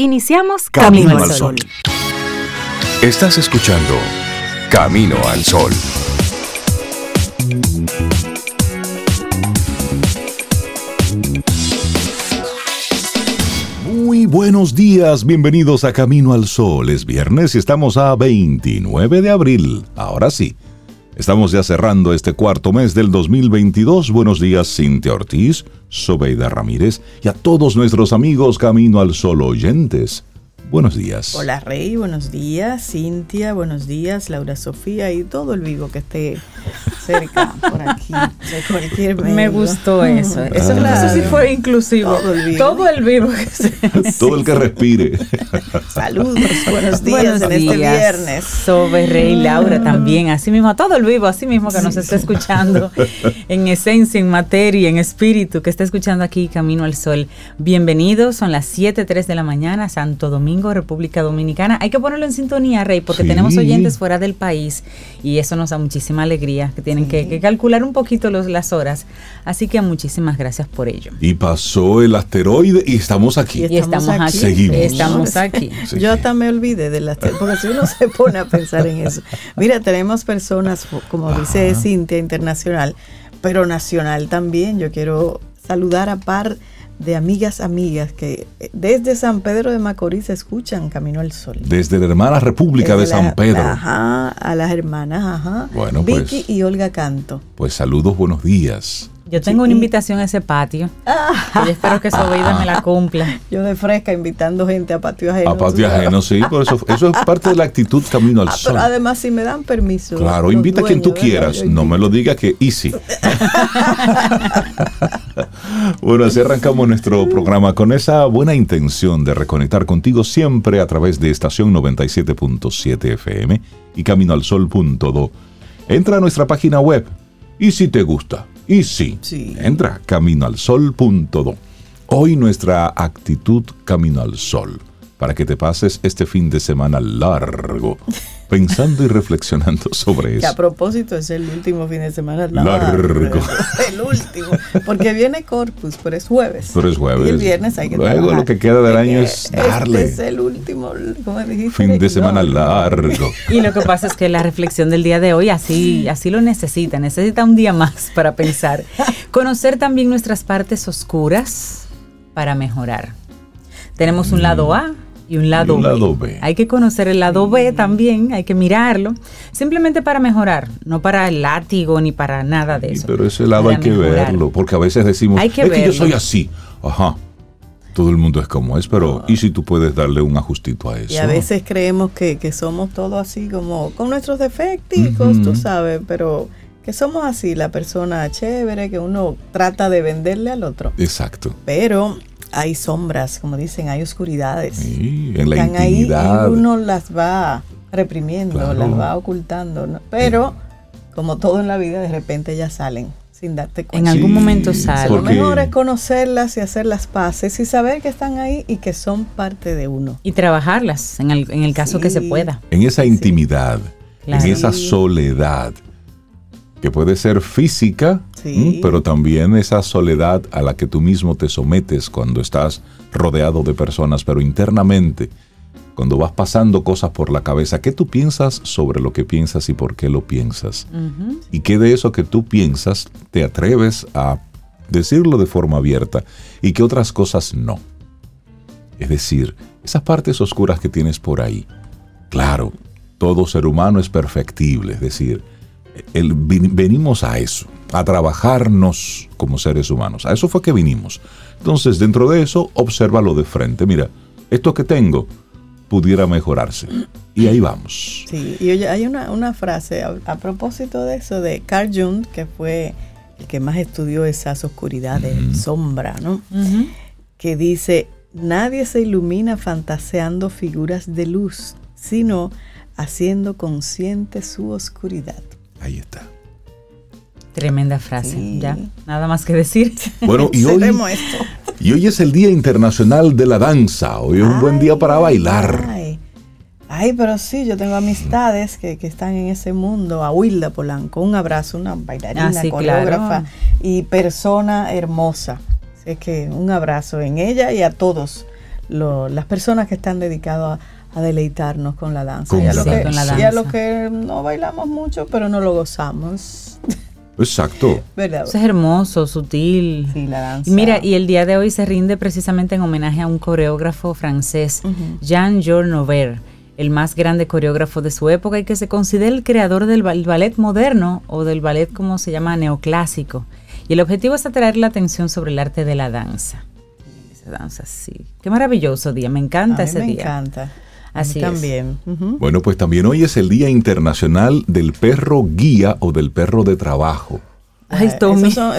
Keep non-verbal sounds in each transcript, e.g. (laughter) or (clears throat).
Iniciamos Camino, al Sol. Estás escuchando Camino al Sol. Muy buenos días, bienvenidos a Camino al Sol. Es viernes y estamos a 29 de abril. Ahora sí, estamos ya cerrando este cuarto mes del 2022. Buenos días, Cintia Ortiz, Sobeida Ramírez y a todos nuestros amigos Camino al Sol oyentes. Buenos días. Hola Rey, buenos días. Cintia, buenos días. Laura Sofía y todo el vivo que esté cerca por aquí, de cualquier medio. Me gustó eso. Eso Ah. no sé si fue inclusivo. Todo el vivo. Todo el vivo que se- (laughs) Todo el que respire. Saludos, buenos días Buenos en este viernes. Sobe, Rey, Laura también, así mismo, a todo el vivo, así mismo que nos está escuchando (laughs) en esencia, en materia, en espíritu, que está escuchando aquí Camino al Sol. Bienvenidos, son las 7.03 de la mañana, Santo Domingo, República Dominicana. Hay que ponerlo en sintonía, Rey, porque Sí. tenemos oyentes fuera del país y eso nos da muchísima alegría, que tienen que, que calcular un poquito los, las horas. Así que muchísimas gracias por ello. Y pasó el asteroide y estamos aquí. Y Y estamos aquí. Seguimos. Estamos aquí. (laughs) Sí. Yo hasta me olvidé de las porque si uno se pone a pensar en eso. Mira, tenemos personas, como dice Cintia, internacional, pero nacional también. Yo quiero saludar a par de amigas, amigas que eh, desde San Pedro de Macorís escuchan Camino al Sol. Desde la hermana República de San la- Pedro. Ajá, a las hermanas, ajá. Bueno, Vicky pues. y Olga Canto. Pues saludos, buenos días. Yo tengo una invitación a ese patio. que yo espero que Sobeida me la cumpla. Yo de fresca invitando gente a patio ajeno. A patio ajeno, sí, por eso, eso es parte de la actitud camino al Ah, sol. pero además, si me dan permiso. Claro, invita a quien tú quieras, no me lo diga que easy. (laughs) bueno, así arrancamos nuestro programa con esa buena intención de reconectar contigo siempre a través de estación 97.7 FM y caminoalsol.do. Entra a nuestra página web y si te gusta, y si, Sí. entra caminoalsol.do. Hoy nuestra actitud camino al sol, para que te pases este fin de semana largo, (laughs) pensando y reflexionando sobre Que a eso. propósito es el último fin de semana Largo. (laughs) El último. Porque viene Corpus, pero es jueves. Pero es jueves. Y el viernes hay que Luego trabajar. lo que queda del año es darle. Este es el último, ¿cómo dijiste? Fin de semana No, largo. Y lo que pasa es que la reflexión del día de hoy así, así lo necesita, necesita un día más para pensar. Conocer también nuestras partes oscuras para mejorar. Tenemos un lado A y un lado, un B. lado B. Hay que conocer el lado B también, hay que mirarlo, simplemente para mejorar, no para el látigo ni para nada de Sí, eso. pero ese lado Para hay que mejorar. verlo, porque a veces decimos, Hay que es que yo soy así. Ajá. Todo el mundo es como es, pero ¿y si tú puedes darle un ajustito a eso? Y a veces creemos que, que somos todos así como con nuestros defecticos, tú sabes, pero que somos así, la persona chévere que uno trata de venderle al otro. Exacto. Pero hay sombras, como dicen, hay oscuridades. Sí, en la están ahí y uno las va reprimiendo, Claro. las va ocultando. ¿no? Pero, como todo en la vida, de repente ya salen sin darte En cuenta. algún Sí, momento Lo sale. porque- mejor es conocerlas y hacer las paces y saber que están ahí y que son parte de uno. Y trabajarlas en el, en el caso que se pueda. en esa intimidad, Claro. en esa soledad, que puede ser física, pero también esa soledad a la que tú mismo te sometes cuando estás rodeado de personas, pero internamente, cuando vas pasando cosas por la cabeza, ¿qué tú piensas sobre lo que piensas y por qué lo piensas? Y qué de eso que tú piensas te atreves a decirlo de forma abierta y que otras cosas no. Es decir, esas partes oscuras que tienes por ahí. Claro, todo ser humano es perfectible, es decir, el- venimos a eso, a trabajarnos como seres humanos. A eso fue que vinimos. Entonces, dentro de eso, obsérvalo de frente. Mira, esto que tengo pudiera mejorarse. Y ahí vamos. Sí, y oye, hay una, una frase a, a propósito de eso de Carl Jung, que fue el que más estudió esas oscuridades, sombra, ¿no? Que dice, nadie se ilumina fantaseando figuras de luz, sino haciendo consciente su oscuridad. Ahí está. Tremenda frase, Sí. ya, nada más que decir. (laughs) Bueno, y hoy, esto. y hoy es el Día Internacional de la Danza. Hoy es un buen día para bailar. Ay, ay, pero sí, yo tengo amistades que, que están en ese mundo. A Wilda Polanco, un abrazo, una bailarina, Ah, sí, coreógrafa claro. y persona hermosa. Así que un abrazo en ella y a todos las personas que están dedicadas a, deleitarnos con la danza. Con y, a la lo que, danza. y a lo que no bailamos mucho, pero no lo gozamos. (laughs) Exacto. ¿Verdad? Eso es hermoso, sutil. Sí, la danza. Y mira, y el día de hoy se rinde precisamente en homenaje a un coreógrafo francés, Jean Georges Nover, el más grande coreógrafo de su época y que se considera el creador del ba- ballet moderno o del ballet como se llama neoclásico. Y el objetivo es atraer la atención sobre el arte de la danza. Esa danza, sí. Qué maravilloso día, me encanta a mí ese me día. encanta. Así mí es. también. Ujú. Bueno, pues también hoy es el Día Internacional del Perro Guía o del Perro de Trabajo. Ay, Eh, Tommy. son-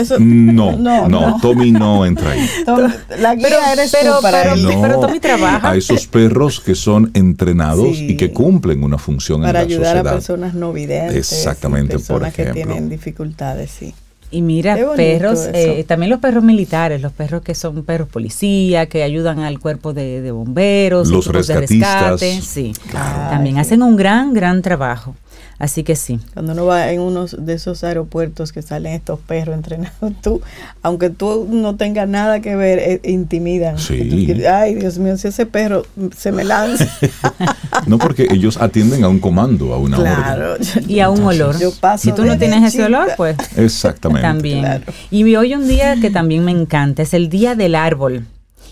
No, (laughs) no, no, no. Tommy no entra ahí. (laughs) Tom- la guía Pero- eres pero- tú para pero- él. No, pero Tommy trabaja. A esos perros que son entrenados Sí. y que cumplen una función para en la ayudar a sociedad. personas no videntes. Exactamente, personas por que ejemplo. tienen dificultades, sí. Y mira, perros, eh, también los perros militares, los perros que son perros policía, que ayudan al cuerpo de, de bomberos, Los equipos de rescatistas. rescate, sí, Claro. también hacen un gran, gran trabajo. Así que sí. Cuando uno va en uno de esos aeropuertos que salen estos perros entrenados, tú, aunque tú no tengas nada que ver, eh, intimidan. Sí. Tú Ay, Dios mío, si ese perro se me lanza. (laughs) No porque ellos atienden a un comando, a una claro. orden. Y a un olor. Yo paso si tú no tienes ese olor, pues Exactamente. también. Claro. Y hoy un día que también me encanta, es el Día del Árbol.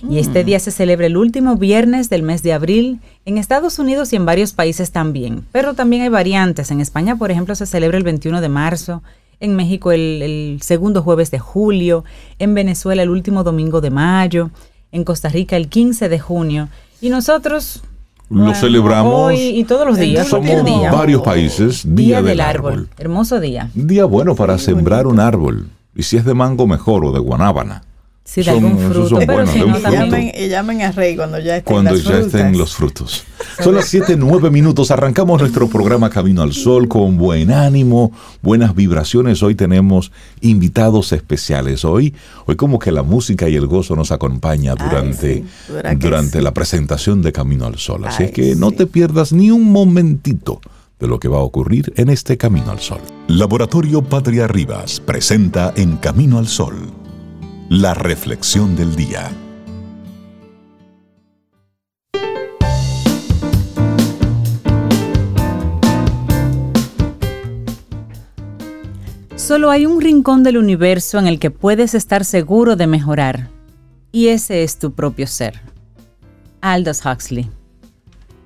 Y este día se celebra el último viernes del mes de abril en Estados Unidos y en varios países también. Pero también hay variantes. En España, por ejemplo, se celebra el 21 de marzo. En México el, el segundo jueves de julio. En Venezuela el último domingo de mayo. En Costa Rica el 15 de junio. Y nosotros... Lo bueno, celebramos. Hoy y todos los días. Somos día. varios países. Día, del, árbol. Hermoso día. Día bueno para sembrar un árbol. Y si es de mango, mejor, o de guanábana. Sí, de Son- algún fruto. son Pero buenos, si no, fruto. llamen, y llamen a Rey cuando ya estén Cuando las ya estén los frutos. (laughs) Son las 7, 9 minutos. Arrancamos nuestro programa Camino al Sol con buen ánimo, buenas vibraciones. Hoy tenemos invitados especiales. Hoy, hoy como que la música y el gozo nos acompaña Ay, durante, sí, ¿verdad que durante sí? la presentación de Camino al Sol. Así Ay, es que no te pierdas ni un momentito de lo que va a ocurrir en este Camino al Sol. Laboratorio Patria Rivas presenta En Camino al Sol, la reflexión del día. Solo hay un rincón del universo en el que puedes estar seguro de mejorar. Y ese es tu propio ser. Aldous Huxley.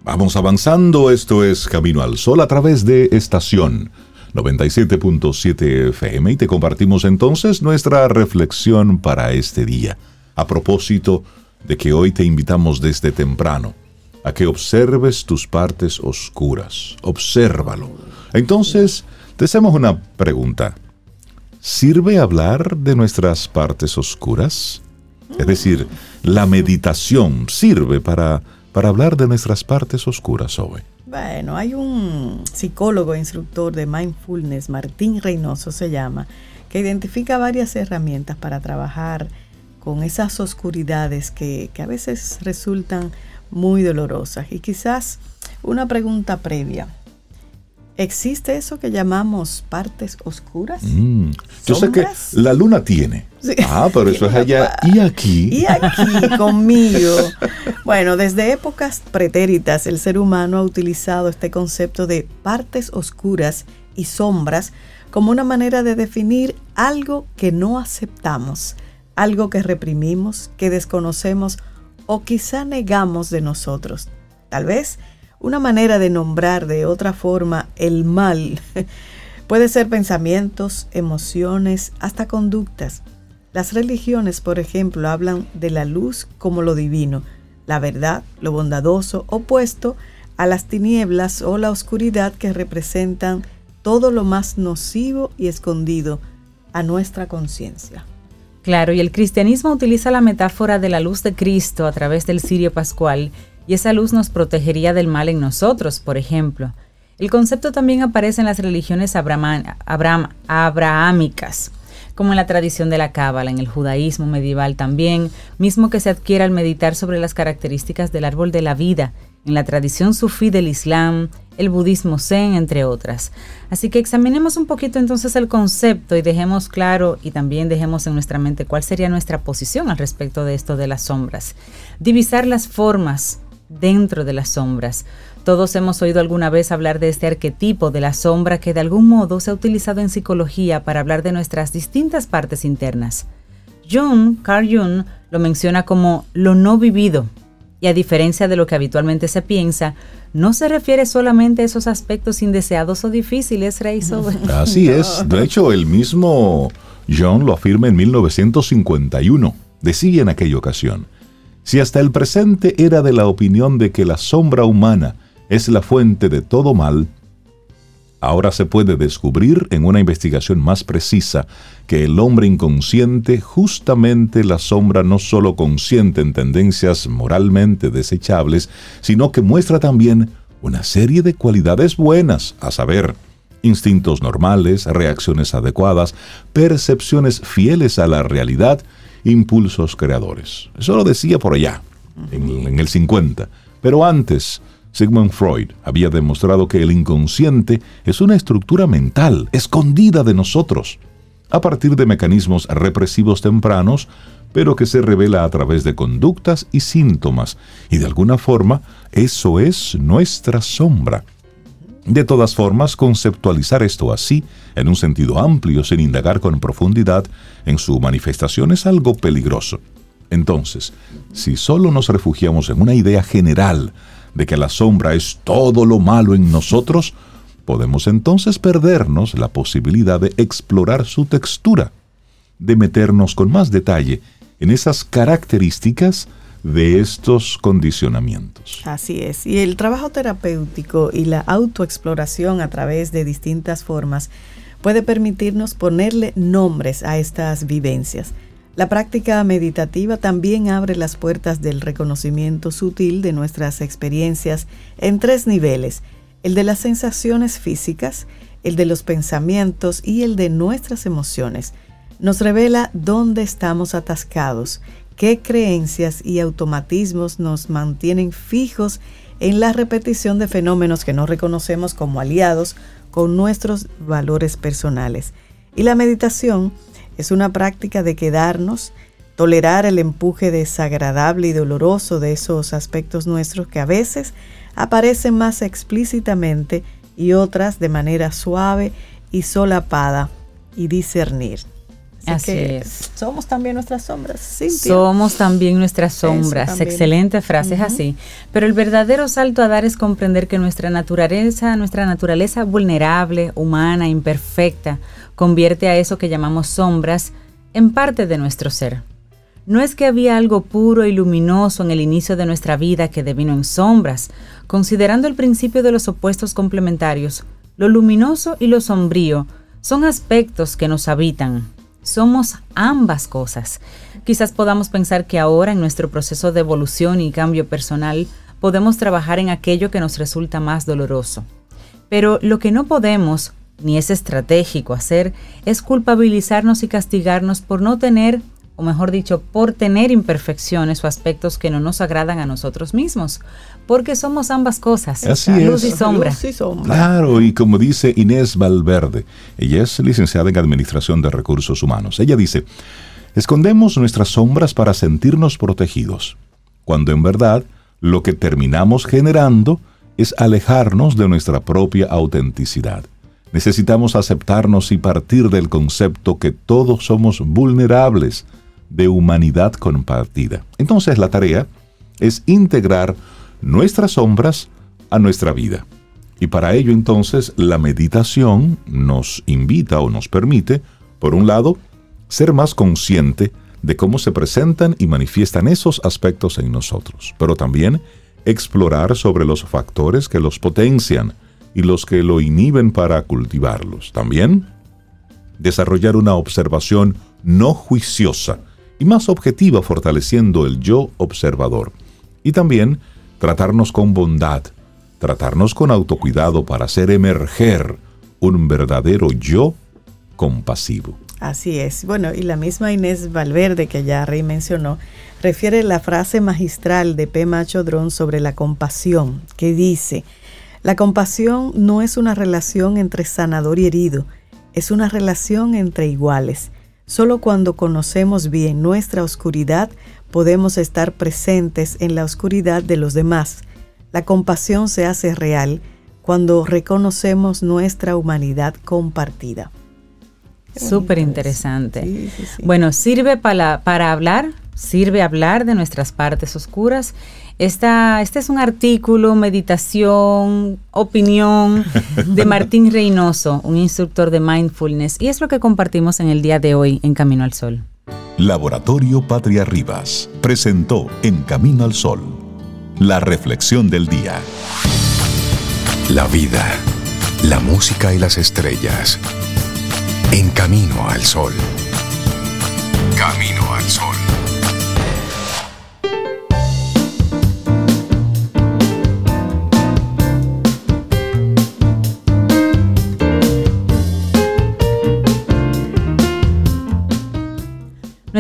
Vamos avanzando, esto es Camino al Sol a través de estación 97.7 FM y te compartimos entonces nuestra reflexión para este día. A propósito de que hoy te invitamos desde temprano a que observes tus partes oscuras. Obsérvalo. Entonces, te hacemos una pregunta. ¿Sirve hablar de nuestras partes oscuras? Es decir, la meditación sirve para, para hablar de nuestras partes oscuras hoy. Bueno, hay un psicólogo e instructor de mindfulness, Martín Reynoso se llama, que identifica varias herramientas para trabajar con esas oscuridades que, que a veces resultan muy dolorosas. Y quizás una pregunta previa. ¿Existe eso que llamamos partes oscuras? Mm, Yo sé que la luna tiene. Sí. Ah, pero eso es allá y aquí. Y aquí conmigo. Bueno, desde épocas pretéritas el ser humano ha utilizado este concepto de partes oscuras y sombras como una manera de definir algo que no aceptamos, algo que reprimimos, que desconocemos o quizá negamos de nosotros. Tal vez una manera de nombrar de otra forma el mal (laughs) puede ser pensamientos, emociones, hasta conductas. Las religiones, por ejemplo, hablan de la luz como lo divino, la verdad, lo bondadoso, opuesto a las tinieblas o la oscuridad que representan todo lo más nocivo y escondido a nuestra conciencia. Claro, y el cristianismo utiliza la metáfora de la luz de Cristo a través del cirio pascual, y esa luz nos protegería del mal en nosotros, por ejemplo. El concepto también aparece en las religiones abraham- abrahámicas. como en la tradición de la cábala, en el judaísmo medieval también, mismo que se adquiere al meditar sobre las características del árbol de la vida, en la tradición sufí del Islam, el budismo zen, entre otras. Así que examinemos un poquito entonces el concepto y dejemos claro y también dejemos en nuestra mente cuál sería nuestra posición al respecto de esto de las sombras. Divisar las formas dentro de las sombras. Todos hemos oído alguna vez hablar de este arquetipo de la sombra que de algún modo se ha utilizado en psicología para hablar de nuestras distintas partes internas. Jung, Carl Jung, lo menciona como lo no vivido, y a diferencia de lo que habitualmente se piensa, no se refiere solamente a esos aspectos indeseados o difíciles, Rey. (laughs) Así es. De hecho, el mismo John lo afirma en 1951. Decía en aquella ocasión, si hasta el presente era de la opinión de que la sombra humana es la fuente de todo mal, ahora se puede descubrir en una investigación más precisa que el hombre inconsciente, justamente la sombra no solo consciente en tendencias moralmente desechables, sino que muestra también una serie de cualidades buenas, a saber, instintos normales, reacciones adecuadas, percepciones fieles a la realidad, impulsos creadores. Eso lo decía por allá, en, el 50. Pero antes, Sigmund Freud había demostrado que el inconsciente es una estructura mental escondida de nosotros a partir de mecanismos represivos tempranos, pero que se revela a través de conductas y síntomas, y de alguna forma eso es nuestra sombra. De todas formas, conceptualizar esto así, en un sentido amplio, sin indagar con profundidad en su manifestación, es algo peligroso. Entonces, si solo nos refugiamos en una idea general de que la sombra es todo lo malo en nosotros, podemos entonces perdernos la posibilidad de explorar su textura, de meternos con más detalle en esas características de estos condicionamientos. Así es. Y el trabajo terapéutico y la autoexploración a través de distintas formas puede permitirnos ponerle nombres a estas vivencias. La práctica meditativa también abre las puertas del reconocimiento sutil de nuestras experiencias en tres niveles, el de las sensaciones físicas, el de los pensamientos y el de nuestras emociones. Nos revela dónde estamos atascados, qué creencias y automatismos nos mantienen fijos en la repetición de fenómenos que no reconocemos como aliados con nuestros valores personales. Y la meditación es una práctica de quedarnos, tolerar el empuje desagradable y doloroso de esos aspectos nuestros que a veces aparecen más explícitamente y otras de manera suave y solapada y discernir. Así, es. Somos también nuestras sombras. Somos también nuestras sombras. Excelente frase, es así. Pero el verdadero salto a dar es comprender que nuestra naturaleza, nuestra naturaleza vulnerable, humana, imperfecta, convierte a eso que llamamos sombras en parte de nuestro ser. No es que había algo puro y luminoso en el inicio de nuestra vida que devino en sombras. Considerando el principio de los opuestos complementarios, lo luminoso y lo sombrío son aspectos que nos habitan. Somos ambas cosas. Quizás podamos pensar que ahora en nuestro proceso de evolución y cambio personal podemos trabajar en aquello que nos resulta más doloroso. Pero lo que no podemos, ni es estratégico hacer, es culpabilizarnos y castigarnos por no tener o mejor dicho, por tener imperfecciones o aspectos que no nos agradan a nosotros mismos, porque somos ambas cosas, luz, Y sombra. Claro, y como dice Inés Valverde, ella es licenciada en Administración de Recursos Humanos, ella dice, escondemos nuestras sombras para sentirnos protegidos, cuando en verdad lo que terminamos generando es alejarnos de nuestra propia autenticidad. Necesitamos aceptarnos y partir del concepto que todos somos vulnerables, de humanidad compartida. Entonces la tarea es integrar nuestras sombras a nuestra vida. Y para ello entonces la meditación nos invita o nos permite, por un lado, ser más consciente de cómo se presentan y manifiestan esos aspectos en nosotros, pero también explorar sobre los factores que los potencian y los que lo inhiben para cultivarlos. También desarrollar una observación no juiciosa y más objetiva fortaleciendo el yo observador. Y también tratarnos con bondad, tratarnos con autocuidado para hacer emerger un verdadero yo compasivo. Así es. Bueno, y la misma Inés Valverde que ya Rey mencionó, refiere la frase magistral de P. Macho Dron sobre la compasión, que dice, la compasión no es una relación entre sanador y herido, es una relación entre iguales. Solo cuando conocemos bien nuestra oscuridad podemos estar presentes en la oscuridad de los demás. La compasión se hace real cuando reconocemos nuestra humanidad compartida. Súper interesante. Bueno, sirve para, para hablar, sirve hablar de nuestras partes oscuras. Esta, este es un artículo, meditación, opinión de Martín Reynoso, un instructor de mindfulness, y es lo que compartimos en el día de hoy en Camino al Sol. Laboratorio Patria Rivas presentó En Camino al Sol, la reflexión del día. La vida, la música y las estrellas en Camino al Sol. Camino al Sol.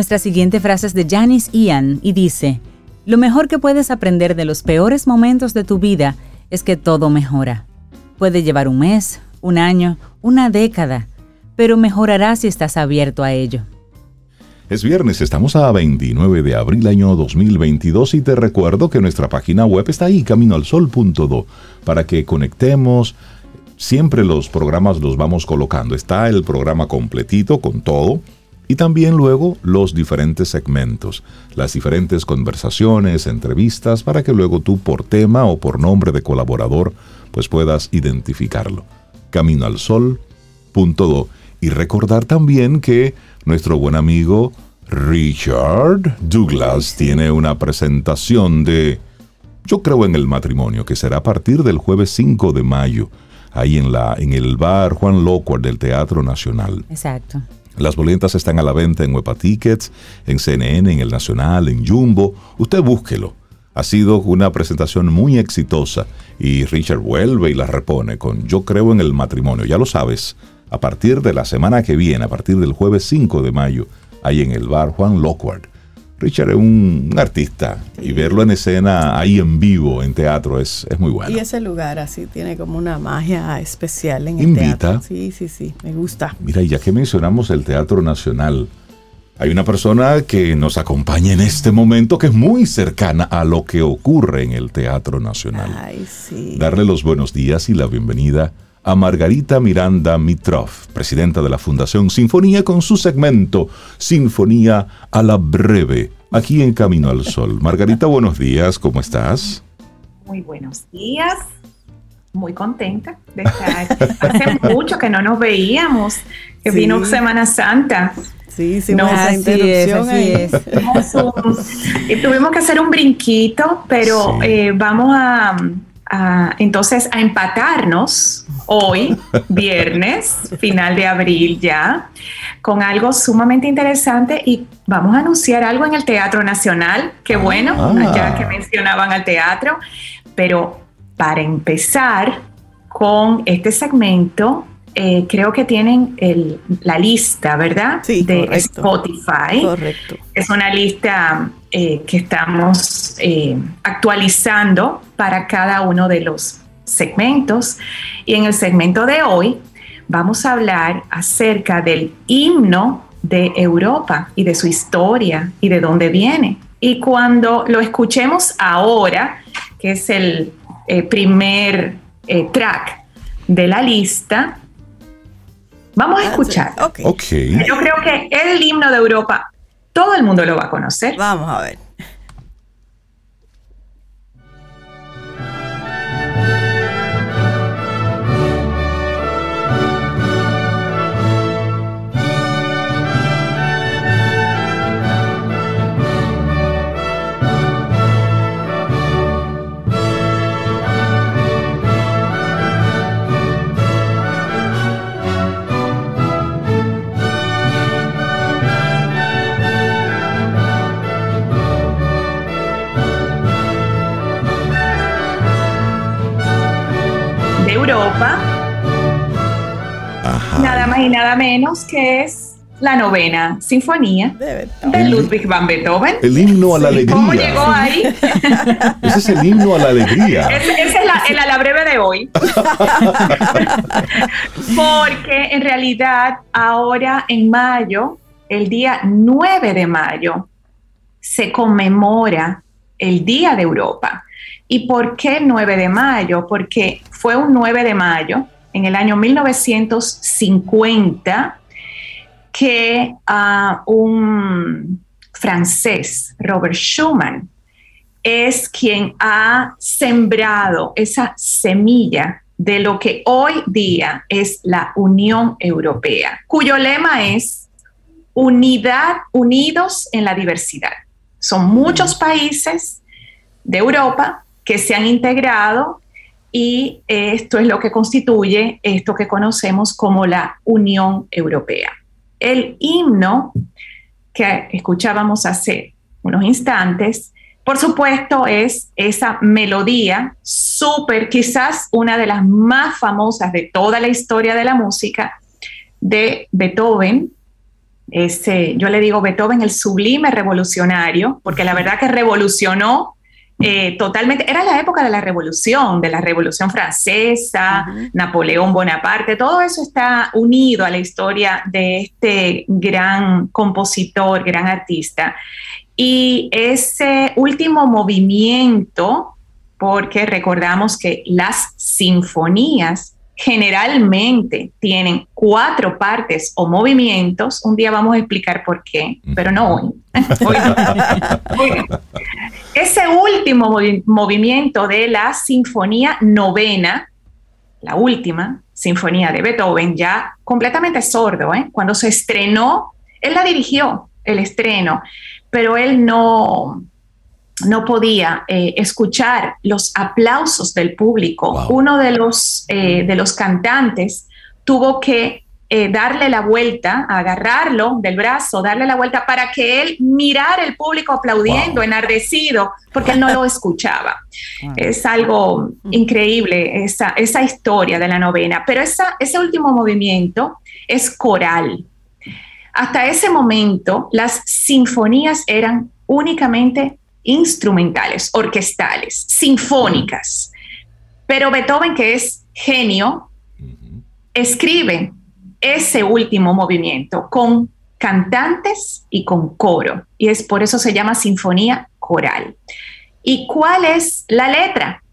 Nuestra siguiente frase es de Janice Ian y dice, Lo mejor que puedes aprender de los peores momentos de tu vida es que todo mejora. Puede llevar un mes, un año, una década, pero mejorará si estás abierto a ello. Es viernes, estamos a 29 de abril año 2022 y te recuerdo que nuestra página web está ahí, caminoalsol.do, para que conectemos. Siempre los programas los vamos colocando. Está el programa completito con todo y también luego los diferentes segmentos, las diferentes conversaciones, entrevistas, para que luego tú por tema o por nombre de colaborador pues puedas identificarlo. Caminoalsol.do y recordar también que nuestro buen amigo Richard Douglas tiene una presentación de Yo creo en el matrimonio, que será a partir del jueves 5 de mayo, ahí en, la, en el bar Juan Locuar del Teatro Nacional. Exacto. Las boletas están a la venta en Huepa Tickets, en CNN, en El Nacional, en Jumbo. Usted búsquelo. Ha sido una presentación muy exitosa y Richard vuelve y la repone con Yo creo en el matrimonio. Ya lo sabes, a partir de la semana que viene, a partir del jueves 5 de mayo, ahí en el bar Juan Lockward. Richard es un, artista y verlo en escena ahí en vivo, en teatro, es, es, muy bueno. Y ese lugar así tiene como una magia especial en el Invita. teatro. Sí, sí, sí, me gusta. Mira, ya que mencionamos el Teatro Nacional, hay una persona que nos acompaña en este momento que es muy cercana a lo que ocurre en el Teatro Nacional. Ay, sí. Darle los buenos días y la bienvenida a Margarita Miranda Mitrov, presidenta de la Fundación Sinfonía, con su segmento Sinfonía a la Breve, aquí en Camino al Sol. Margarita, buenos días, ¿cómo estás? Muy buenos días, muy contenta de estar. Hace (laughs) mucho que no nos veíamos, que vino Semana Santa. Sí, sí, no, esa interrupción es, y tuvimos que hacer un brinquito, pero eh, vamos a entonces a empatarnos hoy, (laughs) viernes, final de abril ya, con algo sumamente interesante y vamos a anunciar algo en el Teatro Nacional, qué bueno, ah. ya que mencionaban al teatro, pero para empezar con este segmento, eh, creo que tienen la lista, ¿verdad? Sí, de Spotify. Correcto. Es una lista eh, que estamos eh, actualizando para cada uno de los segmentos. Y en el segmento de hoy vamos a hablar acerca del himno de Europa y de su historia y de dónde viene. Y cuando lo escuchemos ahora, que es el primer track de la lista, Vamos a escuchar. Okay. Yo creo que el himno de Europa, todo el mundo lo va a conocer. Vamos a ver. Europa. Nada más y nada menos que es la novena sinfonía de, Ludwig van Beethoven. El himno a la alegría. ¿Cómo llegó ahí? (laughs) Ese es el himno a la alegría. Ese, es el a la breve de hoy. (laughs) Porque en realidad ahora en mayo, el día 9 de mayo, se conmemora el Día de Europa. ¿Y por qué 9 de mayo? Porque fue un 9 de mayo en el año 1950 que uh, un francés, Robert Schumann, es quien ha sembrado esa semilla de lo que hoy día es la Unión Europea, cuyo lema es unidad, unidos en la diversidad. Son muchos países de Europa que se han integrado y esto es lo que constituye esto que conocemos como la Unión Europea. El himno que escuchábamos hace unos instantes, por supuesto, es esa melodía súper, quizás una de las más famosas de toda la historia de la música, de Beethoven. Ese, yo le digo Beethoven el sublime revolucionario, porque la verdad que revolucionó eh, totalmente, era la época de la revolución, de la revolución francesa, Napoleón Bonaparte, todo eso está unido a la historia de este gran compositor, gran artista. Y ese último movimiento, porque recordamos que las sinfonías generalmente tienen cuatro partes o movimientos. Un día vamos a explicar por qué, pero no hoy. (laughs) Ese último movimiento de la Sinfonía Novena, la última Sinfonía de Beethoven, ya completamente sordo, ¿eh? cuando se estrenó, él la dirigió, el estreno, pero él no, no podía eh, escuchar los aplausos del público. Uno de los, eh, de los cantantes tuvo que eh, darle la vuelta, agarrarlo del brazo, darle la vuelta para que él mirara el público aplaudiendo, enardecido, porque él no lo (laughs) escuchaba. Es algo increíble esa, esa historia de la novena, pero esa, ese último movimiento es coral. Hasta ese momento, las sinfonías eran únicamente instrumentales, orquestales, sinfónicas. Pero Beethoven, que es genio, escribe ese último movimiento con cantantes y con coro. Y es por eso se llama sinfonía coral. ¿Y cuál es la letra?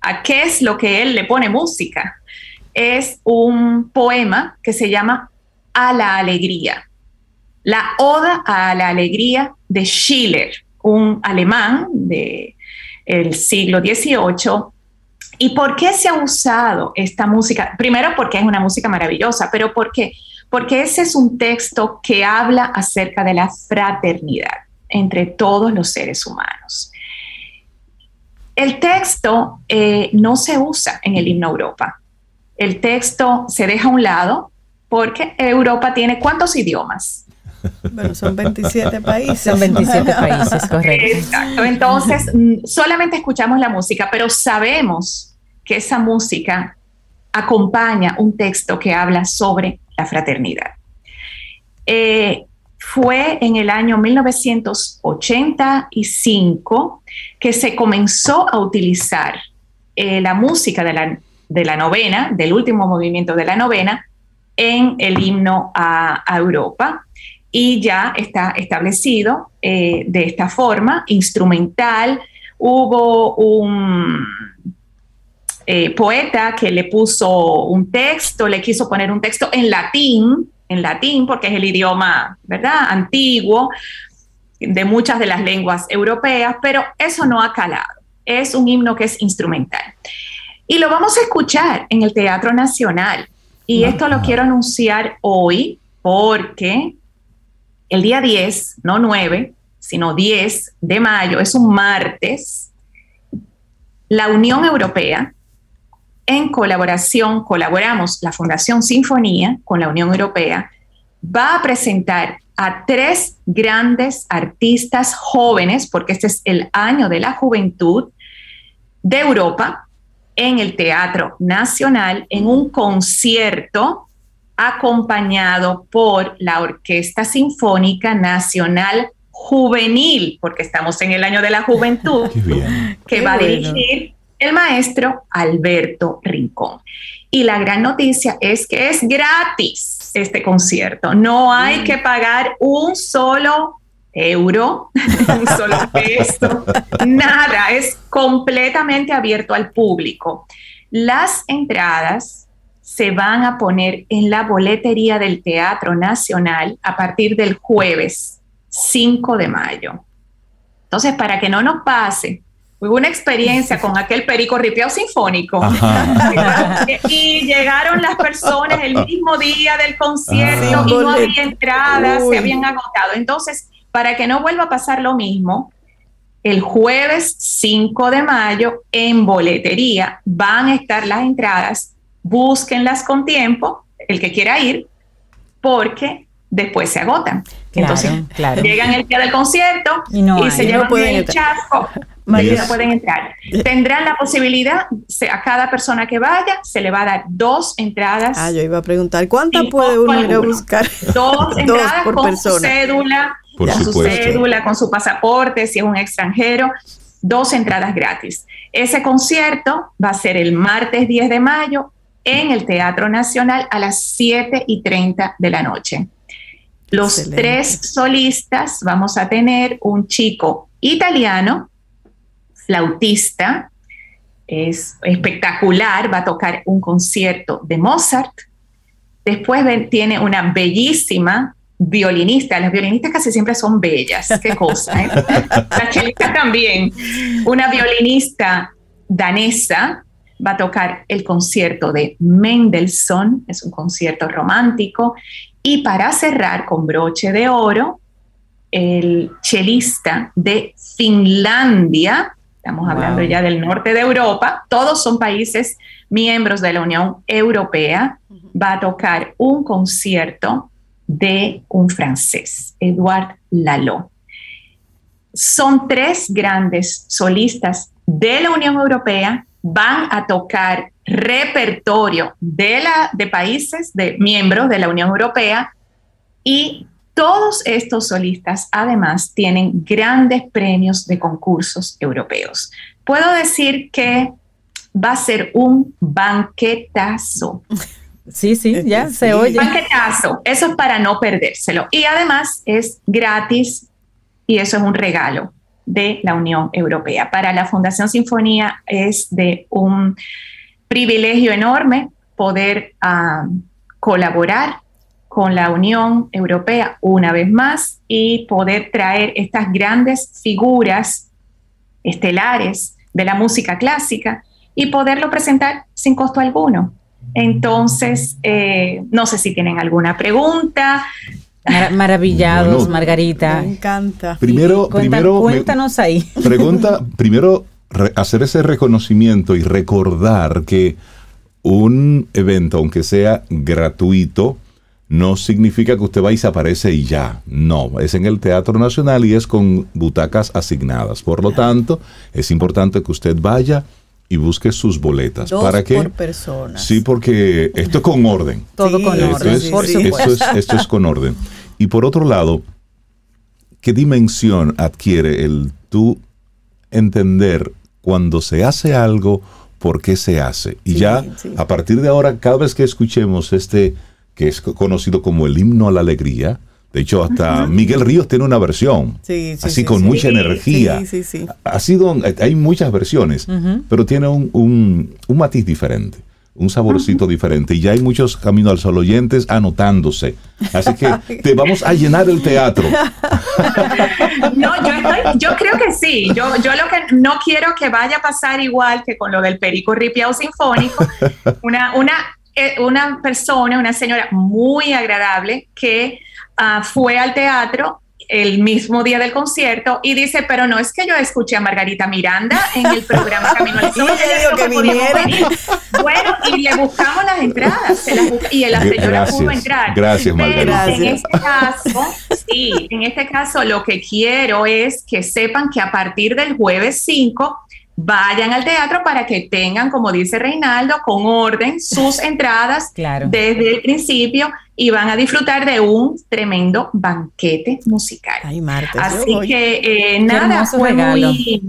¿A qué es lo que él le pone música? Es un poema que se llama A la alegría. La Oda a la Alegría de Schiller un alemán del el siglo XVIII. ¿Y por qué se ha usado esta música? Primero porque es una música maravillosa, pero ¿por qué? Porque ese es un texto que habla acerca de la fraternidad entre todos los seres humanos. El texto eh, no se usa en el himno Europa. El texto se deja a un lado porque Europa tiene cuántos idiomas? Bueno, son 27 (laughs) países. Son 27 (laughs) países, correcto. Exacto. Entonces, mm, solamente escuchamos la música, pero sabemos que esa música acompaña un texto que habla sobre la fraternidad. Eh, fue en el año 1985 que se comenzó a utilizar eh, la música de la, de la novena, del último movimiento de la novena, en el himno a, a Europa y ya está establecido eh, de esta forma, instrumental. Hubo un eh, poeta que le puso un texto, le quiso poner un texto en latín, en latín, porque es el idioma, ¿verdad?, antiguo de muchas de las lenguas europeas, pero eso no ha calado. Es un himno que es instrumental. Y lo vamos a escuchar en el Teatro Nacional. Y esto lo quiero anunciar hoy porque el día 10, no 9, sino 10 de mayo, es un martes, la Unión Europea, en colaboración, colaboramos la Fundación Sinfonía con la Unión Europea, va a presentar a tres grandes artistas jóvenes, porque este es el año de la juventud de Europa, en el Teatro Nacional, en un concierto acompañado por la Orquesta Sinfónica Nacional Juvenil, porque estamos en el año de la juventud, (laughs) que va a dirigir el maestro Alberto Rincón. Y la gran noticia es que es gratis este concierto. No hay mm. que pagar un solo euro, (laughs) un solo peso, (laughs) nada, es completamente abierto al público. Las entradas se van a poner en la boletería del Teatro Nacional a partir del jueves 5 de mayo. Entonces, para que no nos pase, hubo una experiencia con aquel perico ripiao sinfónico (laughs) y llegaron las personas el mismo día del concierto y no había entradas, se habían agotado. Entonces, para que no vuelva a pasar lo mismo, el jueves 5 de mayo en boletería van a estar las entradas, búsquenlas con tiempo, el que quiera ir, porque después se agotan. Entonces, llegan el día del concierto y, se llevan el chasco y (laughs) no pueden entrar. Tendrán la posibilidad, a cada persona que vaya, se le va a dar dos entradas. Ah, yo iba a preguntar, ¿cuántas puede uno ir a buscar? (laughs) Dos entradas por con persona. cédula, con su cédula, con su pasaporte, si es un extranjero, dos entradas gratis. Ese concierto va a ser el martes 10 de mayo en el Teatro Nacional a las 7 y 30 de la noche. Los tres solistas vamos a tener un chico italiano, flautista, es espectacular, va a tocar un concierto de Mozart. Después tiene una bellísima violinista, las violinistas casi siempre son bellas, qué cosa, ¿eh? (laughs) la también, una violinista danesa va a tocar el concierto de Mendelssohn, es un concierto romántico, y para cerrar con broche de oro, el chelista de Finlandia, estamos hablando ya del norte de Europa, todos son países miembros de la Unión Europea, va a tocar un concierto de un francés, Edouard Lalo. Son tres grandes solistas de la Unión Europea, van a tocar repertorio de, la, de países, de miembros de la Unión Europea, y todos estos solistas además tienen grandes premios de concursos europeos. Puedo decir que va a ser un banquetazo. (laughs) Sí, sí, eh, ya se oye. Paquetazo, eso es para no perdérselo. Y además es gratis y eso es un regalo de la Unión Europea. Para la Fundación Sinfonía es de un privilegio enorme poder ah, colaborar con la Unión Europea una vez más y poder traer estas grandes figuras estelares de la música clásica y poderlo presentar sin costo alguno. Entonces, eh, no sé si tienen alguna pregunta. Maravillados, Margarita. Me encanta. Primero, primero cuéntanos ahí. (laughs) Pregunta, primero hacer ese reconocimiento y recordar que un evento, aunque sea gratuito, no significa que usted va y se aparece y ya. No, es en el Teatro Nacional y es con butacas asignadas. Por lo tanto, es importante que usted vaya y busque sus boletas. ¿Para qué? por persona. Sí, porque esto es con orden. Todo con orden, Esto es, con orden. Y por otro lado, ¿qué dimensión adquiere el tú entender cuando se hace algo, por qué se hace? Y ya, a partir de ahora, cada vez que escuchemos este, que es conocido como el himno a la alegría, de hecho, hasta Miguel Ríos tiene una versión, así con mucha energía. Ha sido, hay muchas versiones, pero tiene un, un, matiz diferente, un saborcito diferente. Y ya hay muchos Camino al Sol oyentes anotándose. Así que (laughs) te vamos a llenar el teatro. (laughs) No, yo, yo creo que sí. Yo, yo lo que no quiero que vaya a pasar igual que con lo del Perico Ripiao Sinfónico. (laughs) Una, una, eh, una persona, una señora muy agradable que Ah, fue al teatro el mismo día del concierto y dice, pero no es que yo escuché a Margarita Miranda en el programa (laughs) Camino al Sol. bueno, y le buscamos las entradas y la señora pudo entrar. Gracias, Margarita. en este caso, sí, en este caso lo que quiero es que sepan que a partir del jueves 5 vayan al teatro para que tengan, como dice Reinaldo, con orden sus (laughs) entradas desde el principio y van a disfrutar de un tremendo banquete musical. Así que eh, nada, fue muy...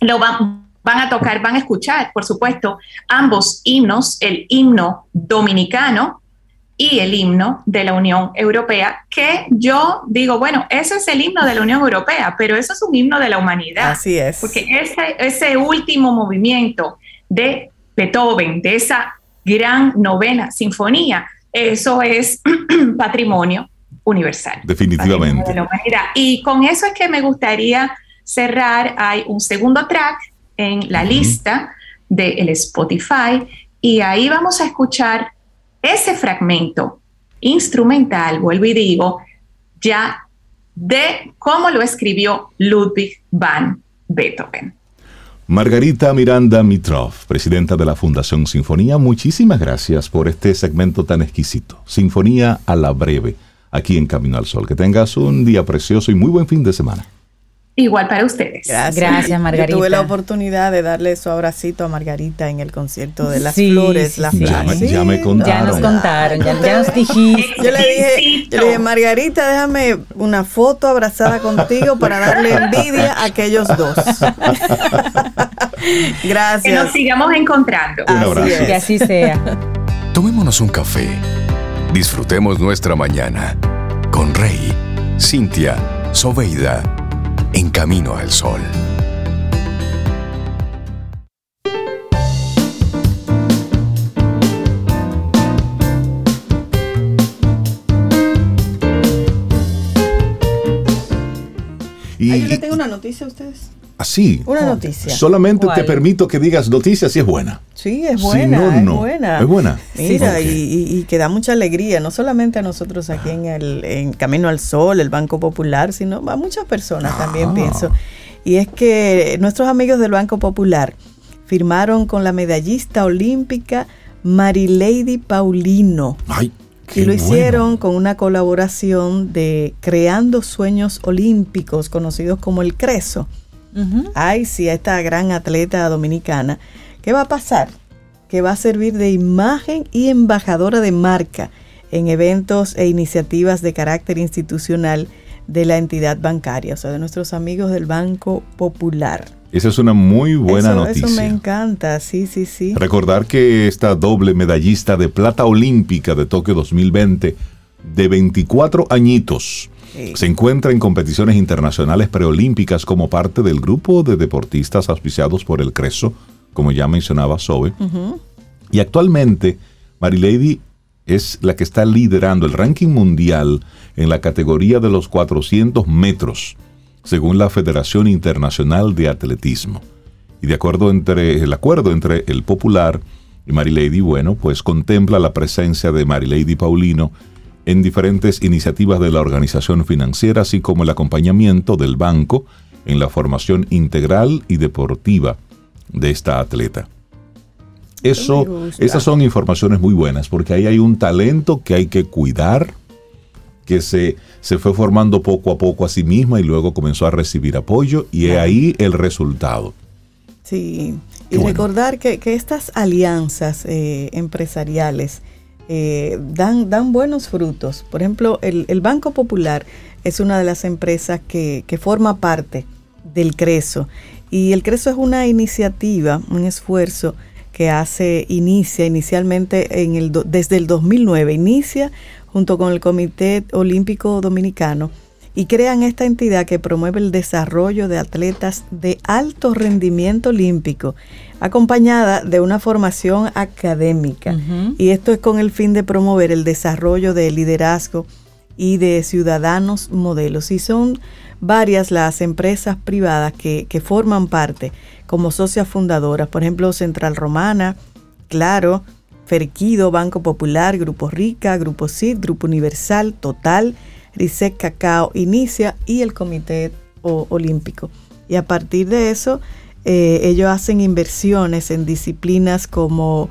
Lo van, van a tocar, van a escuchar, por supuesto, ambos himnos, el himno dominicano y el himno de la Unión Europea, que yo digo, bueno, eso es el himno de la Unión Europea, pero eso es un himno de la humanidad. Así es. Porque ese, ese último movimiento de Beethoven, de esa gran novena sinfonía, eso es (clears throat) patrimonio universal. Definitivamente. Y con eso es que me gustaría cerrar. Hay un segundo track en la lista del Spotify y ahí vamos a escuchar ese fragmento instrumental, vuelvo y digo, ya de cómo lo escribió Ludwig van Beethoven. Margarita Miranda Mitrov, presidenta de la Fundación Sinfonía, muchísimas gracias por este segmento tan exquisito. Sinfonía a la breve, aquí en Camino al Sol. Que tengas un día precioso y muy buen fin de semana. Igual para ustedes. Gracias, Margarita. tuve la oportunidad de darle su abracito a Margarita en el concierto de las flores. las Ya, me contaron. Ya nos contaron, ya, nos dijiste. Yo le, dije, yo le dije, Margarita, déjame una foto abrazada contigo para darle envidia a aquellos dos. (laughs) Gracias. Que nos sigamos encontrando. Un abrazo. Que así sea. Tomémonos un café. Disfrutemos nuestra mañana con Rey, Cintia, Soveida en camino al sol. Y, yo tengo una noticia a ustedes. Así. Una noticia. Solamente te permito que digas noticias si es buena. Sí, es buena. es buena. Es buena. Mira, y, que da mucha alegría, no solamente a nosotros aquí en el en Camino al Sol, el Banco Popular, sino a muchas personas también ah. pienso. Y es que nuestros amigos del Banco Popular firmaron con la medallista olímpica Marilady Paulino. Ay, y lo hicieron con una colaboración de Creando Sueños Olímpicos, conocidos como el CRESO. Ay, sí, a esta gran atleta dominicana. ¿Qué va a pasar? Que va a servir de imagen y embajadora de marca en eventos e iniciativas de carácter institucional de la entidad bancaria, o sea, de nuestros amigos del Banco Popular. Esa es una muy buena noticia. Eso me encanta, sí, sí, sí. Recordar que esta doble medallista de plata olímpica de Tokio 2020, de 24 añitos, se encuentra en competiciones internacionales preolímpicas como parte del grupo de deportistas auspiciados por el CRESO, como ya mencionaba Sobe. Y actualmente, Marilady es la que está liderando el ranking mundial en la categoría de los 400 metros, según la Federación Internacional de Atletismo. Y de acuerdo entre el acuerdo entre el Popular y Marilady, bueno, pues contempla la presencia de Marilady Paulino en diferentes iniciativas de la organización financiera, así como el acompañamiento del banco en la formación integral y deportiva de esta atleta. Eso, esas son informaciones muy buenas, porque ahí hay un talento que hay que cuidar, que se, se fue formando poco a poco a sí misma y luego comenzó a recibir apoyo, y ahí el resultado. Sí, y recordar que, estas alianzas eh, empresariales, eh, dan, dan buenos frutos. Por ejemplo, el, Banco Popular es una de las empresas que, forma parte del CRESO. Y el CRESO es una iniciativa, un esfuerzo que hace, inicia inicialmente en el, desde el 2009, inicia junto con el Comité Olímpico Dominicano y crean esta entidad que promueve el desarrollo de atletas de alto rendimiento olímpico, acompañada de una formación académica. Y esto es con el fin de promover el desarrollo de liderazgo y de ciudadanos modelos. Y son varias las empresas privadas que, que forman parte como socias fundadoras, por ejemplo, Central Romana, Claro, Ferquido, Banco Popular, Grupo Rica, Grupo CID, Grupo Universal, Total, RISEC Cacao inicia y el Comité Olímpico. Y a partir de eso, eh, ellos hacen inversiones en disciplinas como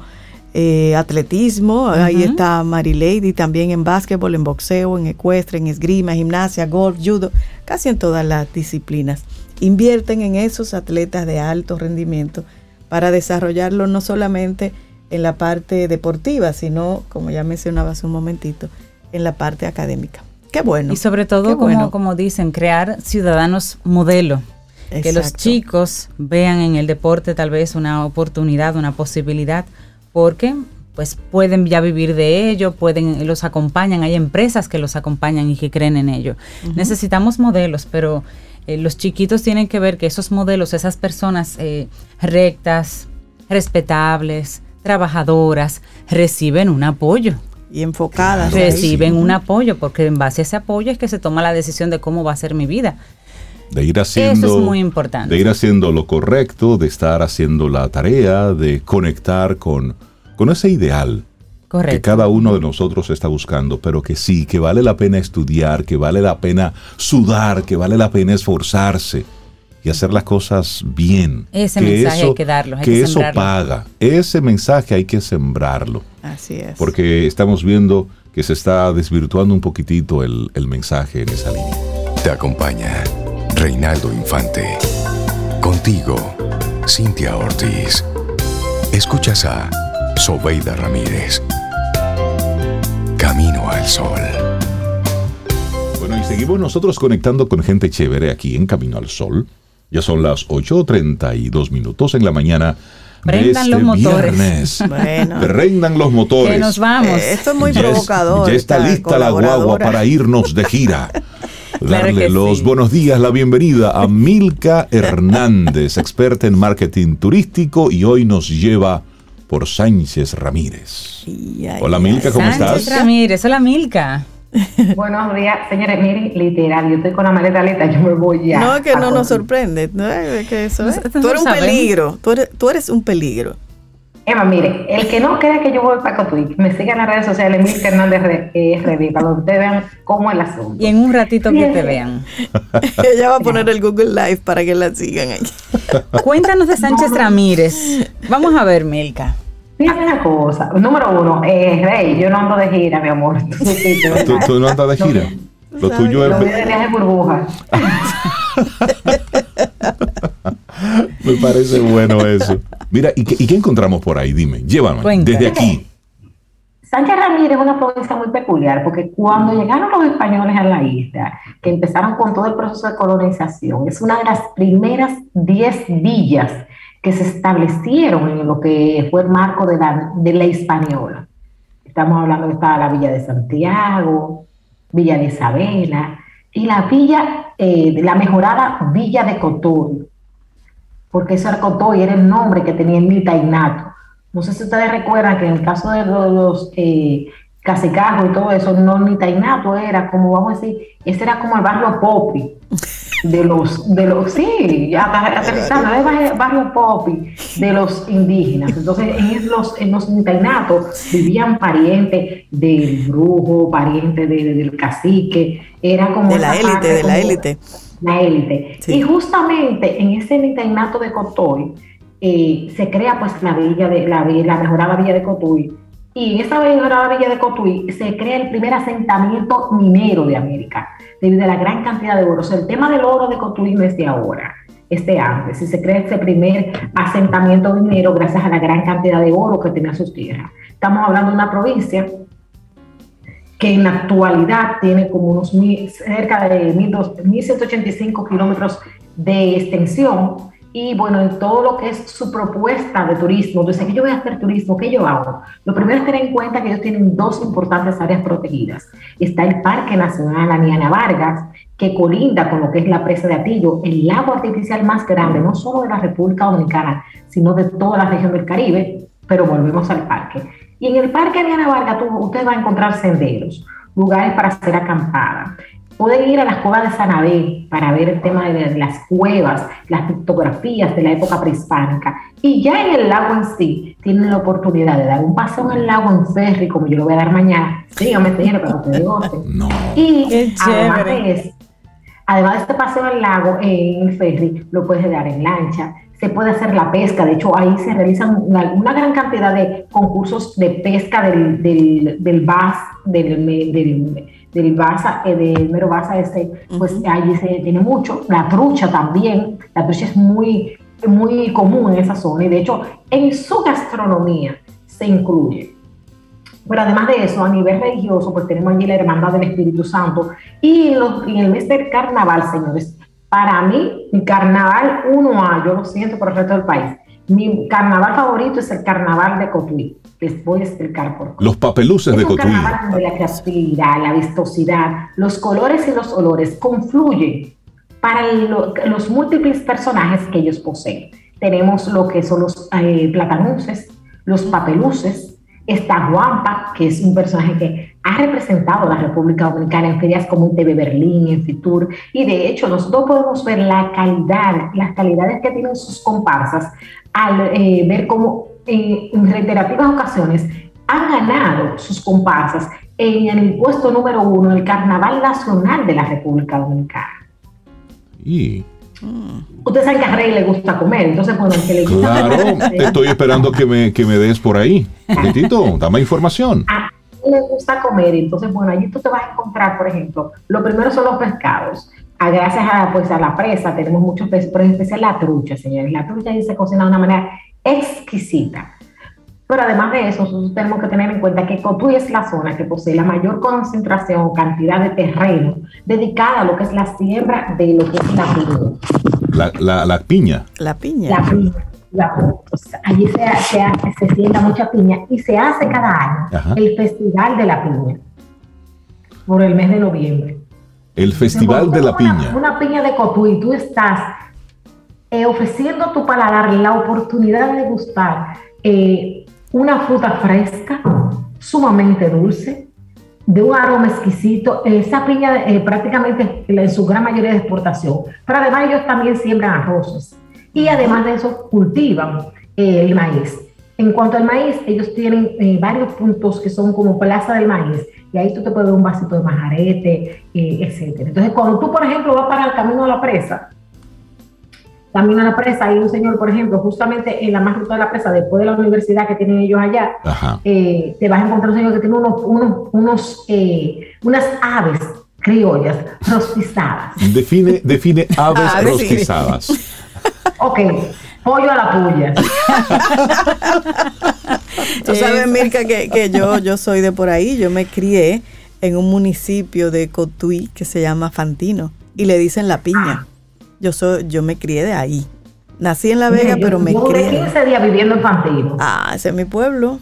eh, atletismo, ahí está Lady, también en básquetbol, en boxeo, en ecuestre, en esgrima, gimnasia, golf, judo, casi en todas las disciplinas. invierten en esos atletas de alto rendimiento para desarrollarlo no solamente en la parte deportiva, sino, como ya mencionaba hace un momentito, en la parte académica. Qué bueno. Y sobre todo, como, como dicen, crear ciudadanos modelo. Que los chicos vean en el deporte tal vez una oportunidad, una posibilidad, porque pues pueden ya vivir de ello, pueden, los acompañan, hay empresas que los acompañan y que creen en ello. Necesitamos modelos, pero eh, los chiquitos tienen que ver que esos modelos, esas personas eh, rectas, respetables, trabajadoras, reciben un apoyo. Y enfocadas. Reciben un apoyo, porque en base a ese apoyo es que se toma la decisión de cómo va a ser mi vida. De ir haciendo. Eso es muy importante. De ir haciendo lo correcto, de estar haciendo la tarea, de conectar con, con ese ideal que cada uno de nosotros está buscando, pero que sí, que vale la pena estudiar, que vale la pena sudar, que vale la pena esforzarse y hacer las cosas bien. Ese mensaje hay que darlo, hay que, eso paga. Ese mensaje hay que sembrarlo. Así es. Porque estamos viendo que se está desvirtuando un poquitito el, el mensaje en esa línea. Te acompaña Reinaldo Infante. Contigo, Cintia Ortiz. Escuchas a Sobeida Ramírez. Camino al Sol. Bueno, y seguimos nosotros conectando con gente chévere aquí en Camino al Sol. Ya son las 8.32 minutos en la mañana. Prendan este los motores. Viernes. (laughs) Bueno. Prendan los motores. Que nos vamos. Eh, esto es muy provocador. ya está lista la guagua para irnos de gira. (laughs) Darle los buenos días, la bienvenida a Milka Hernández, experta en marketing turístico y hoy nos lleva por Sánchez Ramírez. hola Milka, ¿cómo Sánchez estás? Ramírez, hola Milka. (laughs) Buenos días, señores. Miren, literal, yo estoy con la maleta lista, yo me voy ya. No, que no nos sorprende. No, es que eso es. Tú eres un peligro. Tú eres, tú eres un peligro. Emma, mire, el que no crea que yo voy para Cotuí, me siga en las redes sociales, Milka Hernández RD, para que ustedes vean cómo es el asunto. Y en un ratito que te (laughs) vean. (laughs) Ella va a poner el Google Live para que la sigan ahí. Cuéntanos de Sánchez Ramírez. Vamos a ver, Milka. Fíjate una cosa. Número uno, eh, Rey, yo no ando de gira, mi amor. (laughs) ¿Tú, tú no andas de gira? Lo tuyo es... de viaje burbuja. (laughs) Me parece bueno eso. Mira, ¿y qué, ¿y qué encontramos por ahí? Dime, llévame, desde aquí. Sánchez Ramírez es una provincia muy peculiar porque cuando llegaron los españoles a la isla, que empezaron con todo el proceso de colonización, es una de las primeras 10 villas que se establecieron en lo que fue el marco de la, de la española. Estamos hablando de la Villa de Santiago, Villa de Isabela y la villa, eh, la mejorada Villa de Cotoy, porque ese Cotoy era el nombre que tenía Milta Ignato. No sé si ustedes recuerdan que en el caso de los, eh, Casicajos y todo eso, no Milta Ignato era como, vamos a decir, ese era como el barrio Popi de los, de los, sí, aterrizando, de barrio Popi de los indígenas. Entonces, en los, en los internatos vivían parientes del brujo, parientes del cacique, era como... De la élite, de la élite. La élite. Y justamente en ese internato de Cotoy, eh, se crea pues la villa de la, la mejorada villa de Cotoy y en esa villa de Cotuí se crea el primer asentamiento minero de América, debido a la gran cantidad de oro. O sea, el tema del oro de Cotuí no es de ahora, es de antes. Y se crea ese primer asentamiento minero gracias a la gran cantidad de oro que tenía sus tierras. Estamos hablando de una provincia que en la actualidad tiene como unos cerca de 1.185 kilómetros de extensión y bueno, en todo lo que es su propuesta de turismo, dice que yo voy a hacer turismo, ¿qué yo hago? Lo primero es tener en cuenta que ellos tienen dos importantes áreas protegidas. Está el Parque Nacional Aniana Vargas, que colinda con lo que es la presa de Atillo, el lago artificial más grande, no solo de la República Dominicana, sino de toda la región del Caribe, pero volvemos al parque. Y en el Parque Aniana Vargas tú, usted va a encontrar senderos, lugares para hacer acampada, Pueden ir a las cuevas de Sanabé para ver el tema de las cuevas, las pictografías de la época prehispánica. Y ya en el lago en sí, tienen la oportunidad de dar un paseo en el lago en ferry, como yo lo voy a dar mañana. Síganme, señores, para que gocen. No. Y además de, además de este paseo en el lago, en el ferry, lo puedes dar en lancha, se puede hacer la pesca. De hecho, ahí se realizan una, gran cantidad de concursos de pesca del, del, del BAS, del, del del Baza, eh, del mero Baza este, pues allí se tiene mucho. La trucha también, la trucha es muy, muy común en esa zona y de hecho en su gastronomía se incluye. Pero además de eso, a nivel religioso, pues tenemos allí la Hermandad del Espíritu Santo y en el mes del carnaval, señores, para mí, mi carnaval 1A, yo lo siento por el resto del país, mi carnaval favorito es el carnaval de Cotuí. Les voy a explicar por qué. Los papeluces de Cotuí. La creatividad, la vistosidad, los colores y los olores confluyen para los múltiples personajes que ellos poseen. Tenemos lo que son los eh, platanuces, los papeluces, está Juanpa, que es un personaje que ha representado a la República Dominicana en ferias como en TV Berlín, en Fitur, y de hecho nosotros podemos ver la calidad, las calidades que tienen sus comparsas al eh, ver cómo en reiterativas ocasiones han ganado sus comparsas en el puesto número uno del Carnaval Nacional de la República Dominicana. Y Ustedes saben que a Rey le gusta comer, entonces, bueno, el que le gusta Claro, te estoy esperando que me, que me des por ahí. Tito, dame información. A él le gusta comer, entonces, bueno, allí tú te vas a encontrar, por ejemplo, lo primero son los pescados. A, ah, gracias a, pues, a la presa tenemos muchos peces, pero en especial la trucha, señores. La trucha ahí se cocina de una manera exquisita. Pero además de eso, nosotros tenemos que tener en cuenta que Cotuí es la zona que posee la mayor concentración o cantidad de terreno dedicada a lo que es la siembra de lo que es la piña. La, la, piña. La piña. La piña. allí se, se, siembra mucha piña y se hace cada año el Festival de la Piña por el mes de noviembre. El Festival de la Piña. Una piña de Cotuí, tú estás eh, ofreciendo a tu paladar la oportunidad de gustar eh, una fruta fresca, sumamente dulce, de un aroma exquisito. Esa piña eh, prácticamente en su gran mayoría de exportación, pero además ellos también siembran arroces y además de eso cultivan eh, el maíz. En cuanto al maíz, ellos tienen eh, varios puntos que son como plaza del maíz y ahí tú te puedes dar un vasito de majarete, etc. Entonces, cuando tú, por ejemplo, vas para el camino de la presa, también a la presa. Hay un señor, por ejemplo, justamente en la más ruta de la presa, después de la universidad que tienen ellos allá, eh, te vas a encontrar un señor que tiene unos, unos, unos eh, unas aves criollas rostizadas. Define, define (laughs) aves rostizadas. ok, pollo a la puya. (laughs) Tú sabes, Mirka, que, que, yo, yo soy de por ahí. Yo me crié en un municipio de Cotuí que se llama Fantino y le dicen la piña. Yo soy, yo me crié de ahí. Nací en La Vega, pero me yo crié. 15 días viviendo en Fantino. Ah, ese es mi pueblo.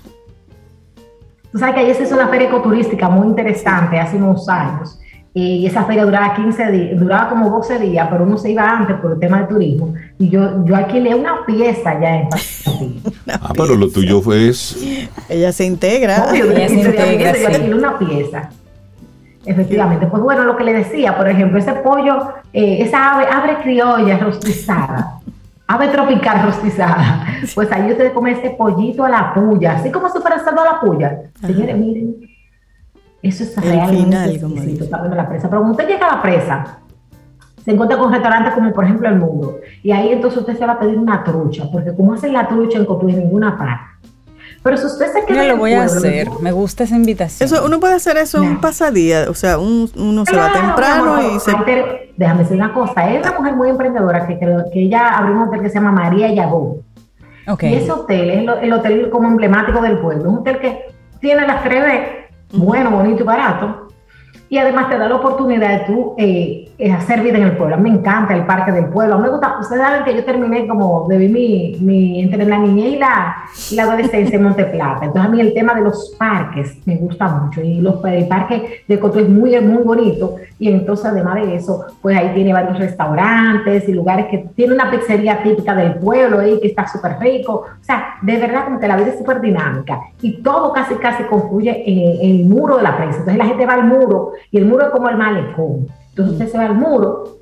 Tú sabes que ahí se hizo una feria ecoturística muy interesante hace unos años. Y esa feria duraba 15 días, duraba como 12 días, pero uno se iba antes por el tema de turismo. Y yo, yo alquilé una pieza ya en Fantino. (laughs) ah, pero lo tuyo fue... Ella se integra. ella se integra. Yo alquilé una pieza. Efectivamente, pues bueno, lo que le decía, por ejemplo, ese pollo, eh, esa ave, ave criolla rostizada, ave tropical rostizada, (laughs) pues ahí usted come ese pollito a la puya, así como si fuera a la puya. Señores, miren, eso es realmente final, la presa. Pero cuando usted llega a la presa, se encuentra con restaurantes como por ejemplo El Mundo, y ahí entonces usted se va a pedir una trucha, porque como hacen la trucha en Cotuí ninguna parte. Pero si usted se queda. Yo lo voy a hacer. Me gusta esa invitación. Eso, uno puede hacer eso un pasadía. O sea, uno se va temprano y se. déjame decir una cosa. Es una mujer muy emprendedora que, que, ella abrió un hotel que se llama María Yagó. Okay. Y ese hotel es el, hotel como emblemático del pueblo. Un hotel que tiene las tres bueno, bonito y barato. Y además te da la oportunidad de tú eh, hacer vida en el pueblo. Me encanta el parque del pueblo. Me gusta, ustedes saben que yo terminé como de mi, mi entre la niñez y la, la adolescencia en Monteplata. Entonces a mí el tema de los parques me gusta mucho. Y los, el parque de Coto es muy, muy bonito. Y entonces además de eso, pues ahí tiene varios restaurantes y lugares que tiene una pizzería típica del pueblo ahí que está súper rico. O sea, de verdad como que la vida es súper dinámica. Y todo casi, casi confluye en, el muro de la prensa. Entonces la gente va al muro y el muro es como el malecón. Entonces usted se va al muro,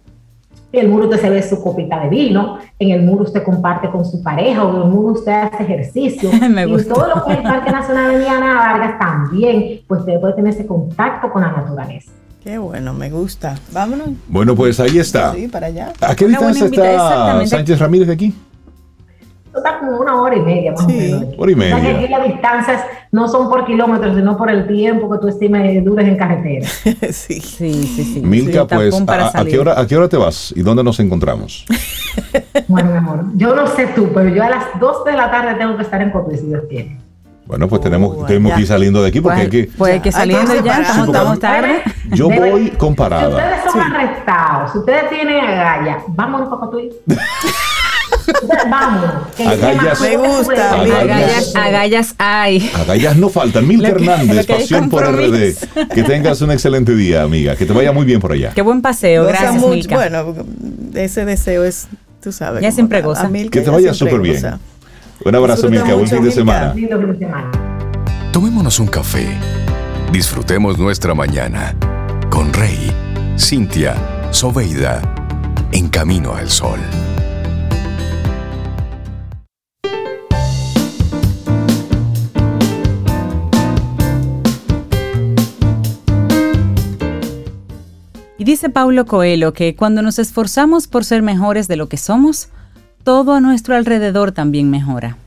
y el muro usted se ve su copita de vino, en el muro usted comparte con su pareja, o en el muro usted hace ejercicio. (laughs) y todo lo que es el Parque Nacional de Diana Vargas también, pues usted puede tener ese contacto con la naturaleza. Qué bueno, me gusta. Vámonos. Bueno, pues ahí está. Sí, para allá. ¿A qué distancia está Sánchez Ramírez de aquí? Está como una hora y media más o menos. Hora y media. O sea que aquí las distancias no son por kilómetros, sino por el tiempo que tú estimes dures en carretera. (laughs) sí, sí, sí. sí. Milka, pues, a, qué hora, ¿a qué hora te vas y dónde nos encontramos? (laughs) bueno, mi amor, yo no sé tú, pero yo a las 2 de la tarde tengo que estar en Cotuí, si Dios quiere. Bueno, pues tenemos, tenemos que ir saliendo de aquí porque hay que. Puede que saliendo ya, estamos, tarde. Yo voy con parada. Si ustedes son arrestados, si ustedes tienen agallas, vámonos para Cotuí. Vamos. Agallas, me gusta. Agallas, agallas hay. Agallas no faltan. Mil Hernández, Pasión por RD. Que tengas un excelente día, amiga. Que te vaya muy bien por allá. Qué buen paseo. Gracias, Milka. Bueno, ese deseo es, tú sabes. Ya siempre goza. Que te vaya súper bien. Un abrazo, Milka. Buen fin de semana. Tomémonos un café. Disfrutemos nuestra mañana con Rey, Cintia, Soveida, en camino al sol. Dice Paulo Coelho que cuando nos esforzamos por ser mejores de lo que somos, todo a nuestro alrededor también mejora.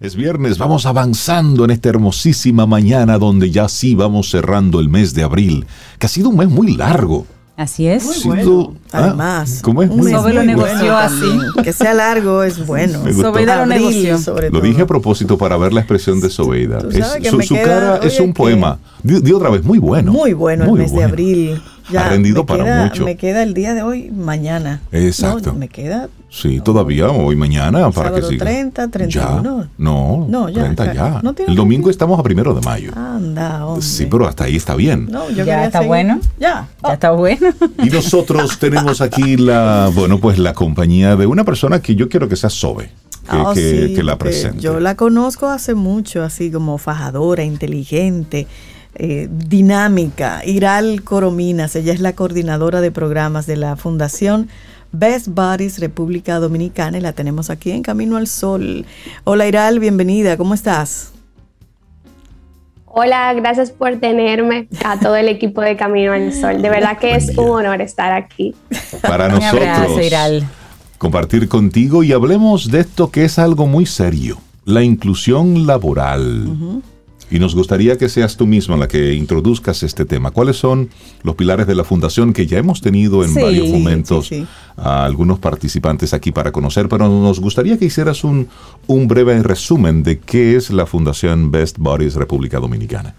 Es viernes, vamos avanzando en esta hermosísima mañana donde ya sí vamos cerrando el mes de abril, que ha sido un mes muy largo. Así es. Muy bueno. Ah, Además, ¿cómo es? Muy lo negoció así. Que sea largo es bueno. Sobeida lo negoció. Lo dije a propósito para ver la expresión de Sobeida. su, cara es un poema. De, otra vez, muy bueno. Muy bueno el mes de abril. Ya ha rendido para mucho. Me queda el día de hoy, mañana. Exacto. me queda. Sí, todavía, hoy, mañana, para que siga. 30, 31. Ya, no, no, ya, 30 ya. el domingo estamos a primero de mayo. Anda, hombre. Sí, pero hasta ahí está bien. No, yo ya está bueno. Ya. Ya está bueno. (laughs) Y nosotros tenemos aquí la, bueno, pues la compañía de una persona que yo quiero que sea Sobe. Que, oh, que, que la presente. Yo la conozco hace mucho, así como fajadora, inteligente, eh, dinámica. Iral Corominas, ella es la coordinadora de programas de la Fundación Best Buddies República Dominicana y la tenemos aquí en Camino al Sol. Hola Iral, bienvenida, ¿cómo estás? Hola, gracias por tenerme a todo el equipo de Camino al Sol. De verdad que es un honor estar aquí. Para nosotros, Iral. compartir contigo y hablemos de esto que es algo muy serio, la inclusión laboral. Y nos gustaría que seas tú misma la que introduzcas este tema. ¿Cuáles son los pilares de la fundación que ya hemos tenido en varios momentos a algunos participantes aquí para conocer? Pero nos gustaría que hicieras un, un breve resumen de qué es la Fundación Best Bodies República Dominicana.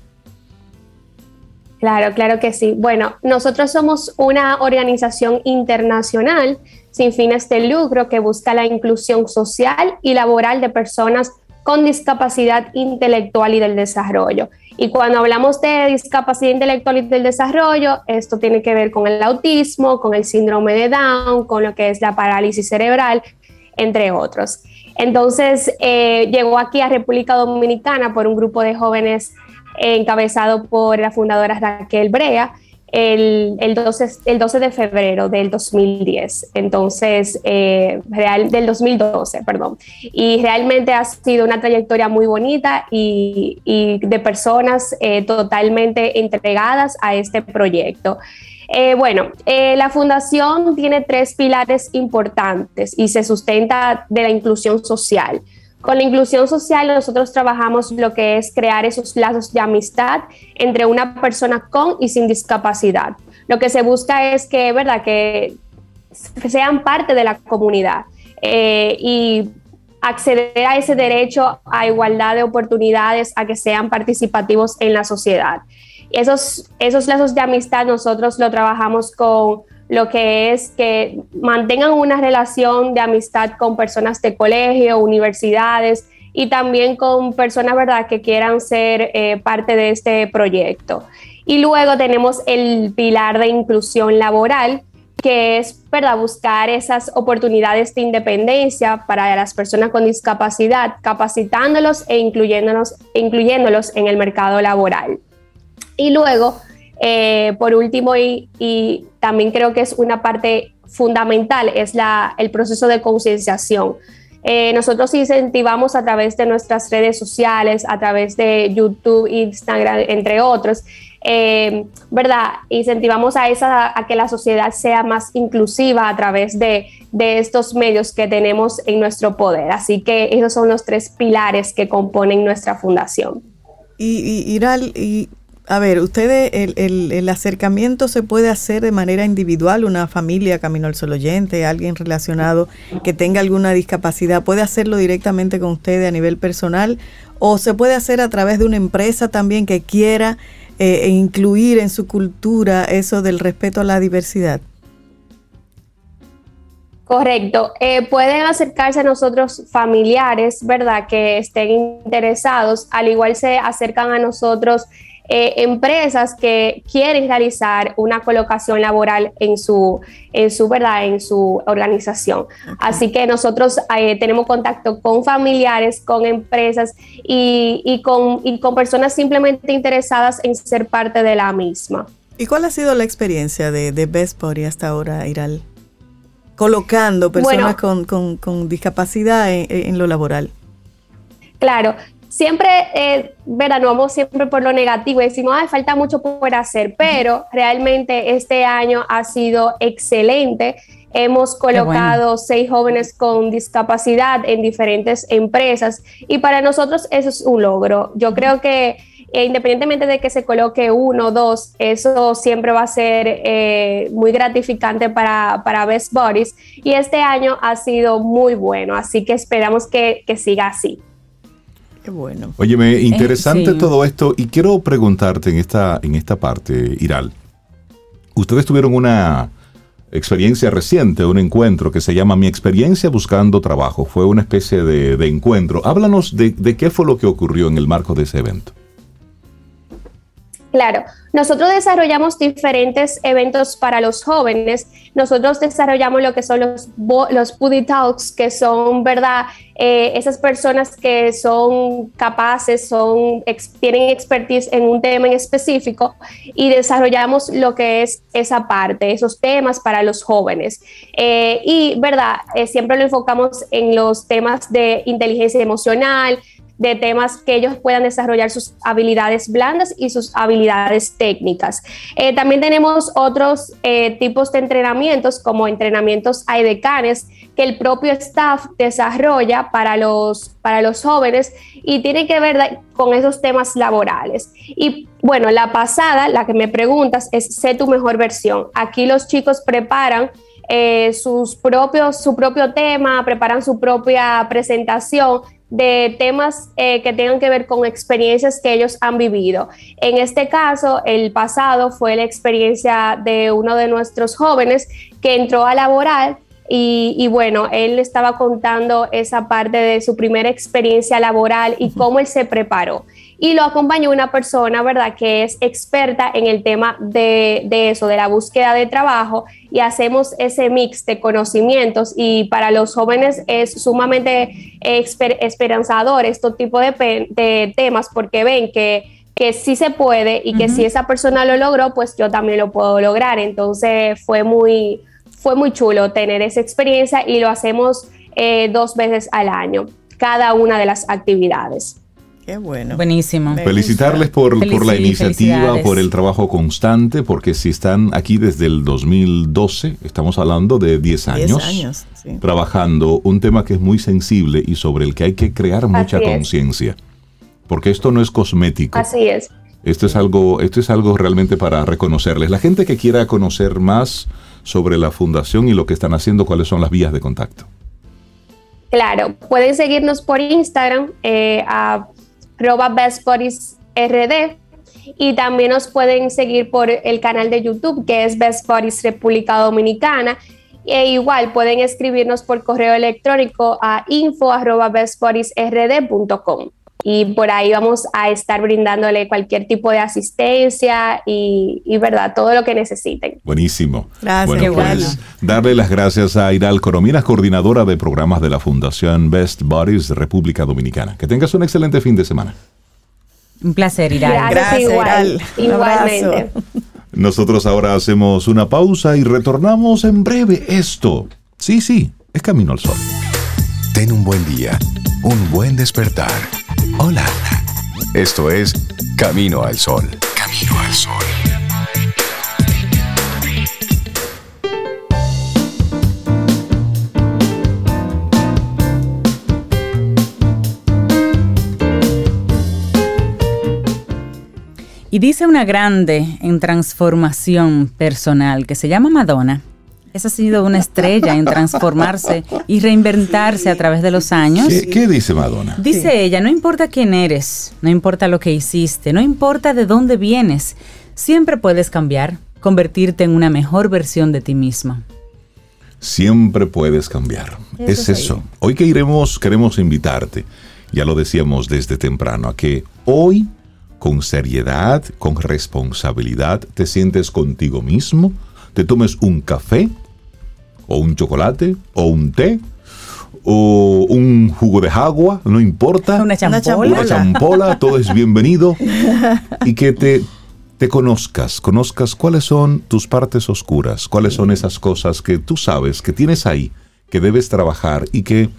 Claro, claro que sí. Bueno, nosotros somos una organización internacional sin fines de lucro que busca la inclusión social y laboral de personas con discapacidad intelectual y del desarrollo. Y cuando hablamos de discapacidad intelectual y del desarrollo, esto tiene que ver con el autismo, con el síndrome de Down, con lo que es la parálisis cerebral, entre otros. Entonces, eh, llegó aquí a República Dominicana por un grupo de jóvenes encabezado por la fundadora Raquel Brea, el, el, 12, el 12 de febrero del 2010, entonces, eh, real, del 2012, perdón. Y realmente ha sido una trayectoria muy bonita y, y de personas eh, totalmente entregadas a este proyecto. Eh, bueno, la fundación tiene tres pilares importantes y se sustenta de la inclusión social. Con la inclusión social nosotros trabajamos lo que es crear esos lazos de amistad entre una persona con y sin discapacidad. Lo que se busca es que, ¿verdad?, que sean parte de la comunidad eh, y acceder a ese derecho a igualdad de oportunidades, a que sean participativos en la sociedad. Esos, esos lazos de amistad nosotros lo trabajamos con lo que es que mantengan una relación de amistad con personas de colegio, universidades y también con personas ¿verdad? que quieran ser eh, parte de este proyecto. Y luego tenemos el pilar de inclusión laboral, que es ¿verdad? buscar esas oportunidades de independencia para las personas con discapacidad, capacitándolos e incluyéndolos, incluyéndolos en el mercado laboral. Y luego eh, por último, y, también creo que es una parte fundamental, es el proceso de concienciación. Eh, nosotros incentivamos a través de nuestras redes sociales, a través de YouTube, Instagram, entre otros, eh, ¿verdad? Incentivamos a, esa, a que la sociedad sea más inclusiva a través de, estos medios que tenemos en nuestro poder. Así que esos son los tres pilares que componen nuestra fundación. Y Iral, y a ver, ustedes, el, el, acercamiento se puede hacer de manera individual, una familia, Camino al Sol Oyente, alguien relacionado que tenga alguna discapacidad, ¿puede hacerlo directamente con ustedes a nivel personal o se puede hacer a través de una empresa también que quiera eh, e incluir en su cultura eso del respeto a la diversidad? Correcto. Eh, pueden acercarse a nosotros familiares, ¿verdad? Que estén interesados. Al igual se acercan a nosotros eh, empresas que quieren realizar una colocación laboral en su, en su verdad, en su organización. Así que nosotros eh, tenemos contacto con familiares, con empresas y, con, con personas simplemente interesadas en ser parte de la misma. ¿Y cuál ha sido la experiencia de, de Best Body hasta ahora, Iral? Colocando personas con, discapacidad en, lo laboral. Claro, siempre, eh, vamos siempre por lo negativo y decimos, ay, falta mucho por hacer, pero realmente este año ha sido excelente. Hemos colocado seis jóvenes con discapacidad en diferentes empresas y para nosotros eso es un logro. Yo creo que eh, independientemente de que se coloque uno o dos, eso siempre va a ser eh, muy gratificante para, para, Best Bodies y este año ha sido muy bueno, así que esperamos que, que siga así bueno. Óyeme, interesante todo esto y quiero preguntarte en esta, en esta parte, Iral. Ustedes tuvieron una experiencia reciente, un encuentro que se llama Mi experiencia buscando trabajo. Fue una especie de, encuentro. Háblanos de, de qué fue lo que ocurrió en el marco de ese evento. Claro, nosotros desarrollamos diferentes eventos para los jóvenes. Nosotros desarrollamos lo que son los, los Buddy Talks, que son, ¿verdad? Eh, esas personas que son capaces, son, tienen expertise en un tema en específico y desarrollamos lo que es esa parte, esos temas para los jóvenes. Eh, y, ¿verdad? Eh, siempre lo enfocamos en los temas de inteligencia emocional, de temas que ellos puedan desarrollar sus habilidades blandas y sus habilidades técnicas. Eh, también tenemos otros eh, tipos de entrenamientos como entrenamientos AIDECANES que el propio staff desarrolla para los, para los jóvenes y tiene que ver con esos temas laborales. Y bueno, la pasada, la que me preguntas, es sé tu mejor versión. Aquí los chicos preparan eh, sus propios, su propio tema, preparan su propia presentación de temas eh, que tengan que ver con experiencias que ellos han vivido. En este caso, el pasado fue la experiencia de uno de nuestros jóvenes que entró a laborar y, bueno, él estaba contando esa parte de su primera experiencia laboral y cómo él se preparó. Y lo acompañó una persona, ¿verdad?, que es experta en el tema de, de eso, de la búsqueda de trabajo, y hacemos ese mix de conocimientos. Y para los jóvenes es sumamente esperanzador este tipo de, de temas porque ven que que sí se puede y que si esa persona lo logró, pues yo también lo puedo lograr. Entonces fue muy, fue muy chulo tener esa experiencia y lo hacemos eh, dos veces al año, cada una de las actividades. Qué bueno. Buenísimo. Felicitarles por, por la iniciativa, por el trabajo constante, porque si están aquí desde el 2012, estamos hablando de 10 años, años trabajando un tema que es muy sensible y sobre el que hay que crear mucha conciencia. Porque esto no es cosmético. Así es. Esto es algo, esto es algo realmente para reconocerles. La gente que quiera conocer más sobre la fundación y lo que están haciendo, cuáles son las vías de contacto. Claro, pueden seguirnos por Instagram eh, a RD y también nos pueden seguir por el canal de YouTube que es Best Buddies República Dominicana. E igual pueden escribirnos por correo electrónico a info.bestbodiesrd.com y por ahí vamos a estar brindándole cualquier tipo de asistencia y, verdad, todo lo que necesiten. Buenísimo. Gracias. Bueno, pues darle las gracias a Iral Corominas, coordinadora de programas de la Fundación Best Bodies República Dominicana. Que tengas un excelente fin de semana. Un placer, Iral. Gracias, igual. Igualmente. Nosotros ahora hacemos una pausa y retornamos en breve. Esto, sí, sí, es Camino al Sol. Ten un buen día, un buen despertar. Hola. Esto es Camino al Sol. Camino Camino al Sol. Y dice una grande en transformación personal que se llama Madonna. Esa ha sido una estrella en transformarse y reinventarse a través de los años. ¿Qué, dice Madonna? Dice ella, no importa quién eres, no importa lo que hiciste, no importa de dónde vienes, siempre puedes cambiar, convertirte en una mejor versión de ti misma. Siempre puedes cambiar. es eso. Hoy que iremos, queremos invitarte, ya lo decíamos desde temprano, a que hoy con seriedad, con responsabilidad, te sientes contigo mismo, te tomes un café, o un chocolate, o un té, o un jugo de agua, no importa. Una champola. Una champola, todo es bienvenido. Y que te, te conozcas, conozcas cuáles son tus partes oscuras, cuáles son esas cosas que tú sabes que tienes ahí, que debes trabajar y que,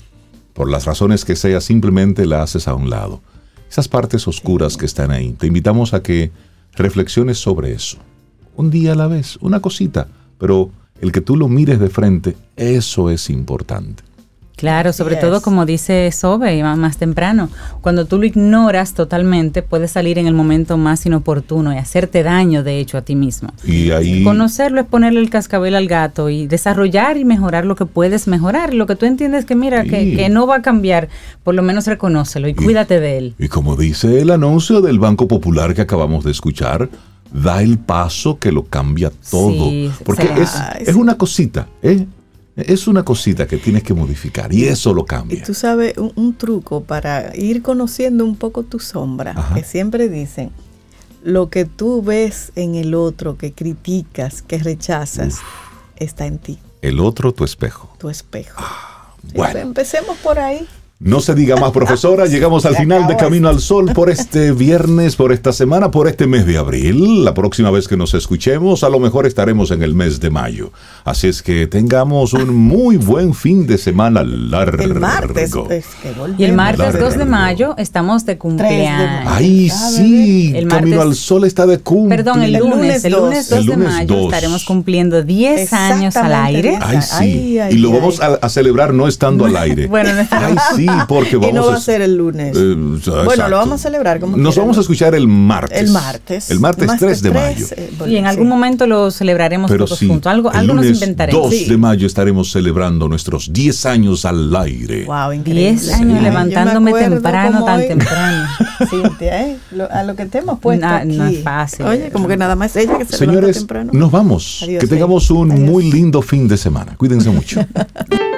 por las razones que sea, simplemente la haces a un lado esas partes oscuras que están ahí. Te invitamos a que reflexiones sobre eso. Un día a la vez, una cosita, pero el que tú lo mires de frente, eso es importante. Claro, sobre todo como dice Sobe más temprano, cuando tú lo ignoras totalmente, puedes salir en el momento más inoportuno y hacerte daño, de hecho, a ti mismo. Y ahí... Conocerlo es ponerle el cascabel al gato y desarrollar y mejorar lo que puedes mejorar. Lo que tú entiendes que, mira, que, que, no va a cambiar, por lo menos reconócelo y, cuídate de él. Y como dice el anuncio del Banco Popular que acabamos de escuchar, da el paso que lo cambia todo. porque es, es, una cosita, ¿eh? Es una cosita que tienes que modificar y eso lo cambia. Y tú sabes, un, truco para ir conociendo un poco tu sombra, que siempre dicen, lo que tú ves en el otro, que criticas, que rechazas, está en ti. El otro, tu espejo. Tu espejo. Ah, bueno. empecemos por ahí. No se diga más, profesora. (laughs) Llegamos al final de Camino al Sol por (laughs) este viernes, por esta semana, por este mes de abril. La próxima vez que nos escuchemos, a lo mejor estaremos en el mes de mayo. Así es que tengamos un (laughs) muy buen fin de semana largo. El martes. Pues, y el martes 2 de mayo estamos de cumpleaños. Ay, sí. El Camino al Sol está de cumpleaños. Perdón, el lunes. El lunes 2 de mayo estaremos cumpliendo 10 años al aire. Ay, sí. y lo vamos a, celebrar no estando al aire. bueno, no Ay, sí (laughs) porque vamos y no va a ser el lunes. Eh, bueno, lo vamos a celebrar como Nos vamos a escuchar el martes. El martes. El martes 3 de mayo. Eh, y en algún momento lo celebraremos todos juntos. Algo, algo nos inventaremos. 2 de mayo estaremos celebrando nuestros 10 años al aire. Wow, increíble. 10 años levantándome temprano, tan temprano. (laughs) Cintia, ¿eh? a lo que te hemos puesto aquí. No es fácil. Oye, como que nada más ella que se Señores, levanta temprano. nos vamos. que tengamos un muy lindo fin de semana. Cuídense mucho. (laughs)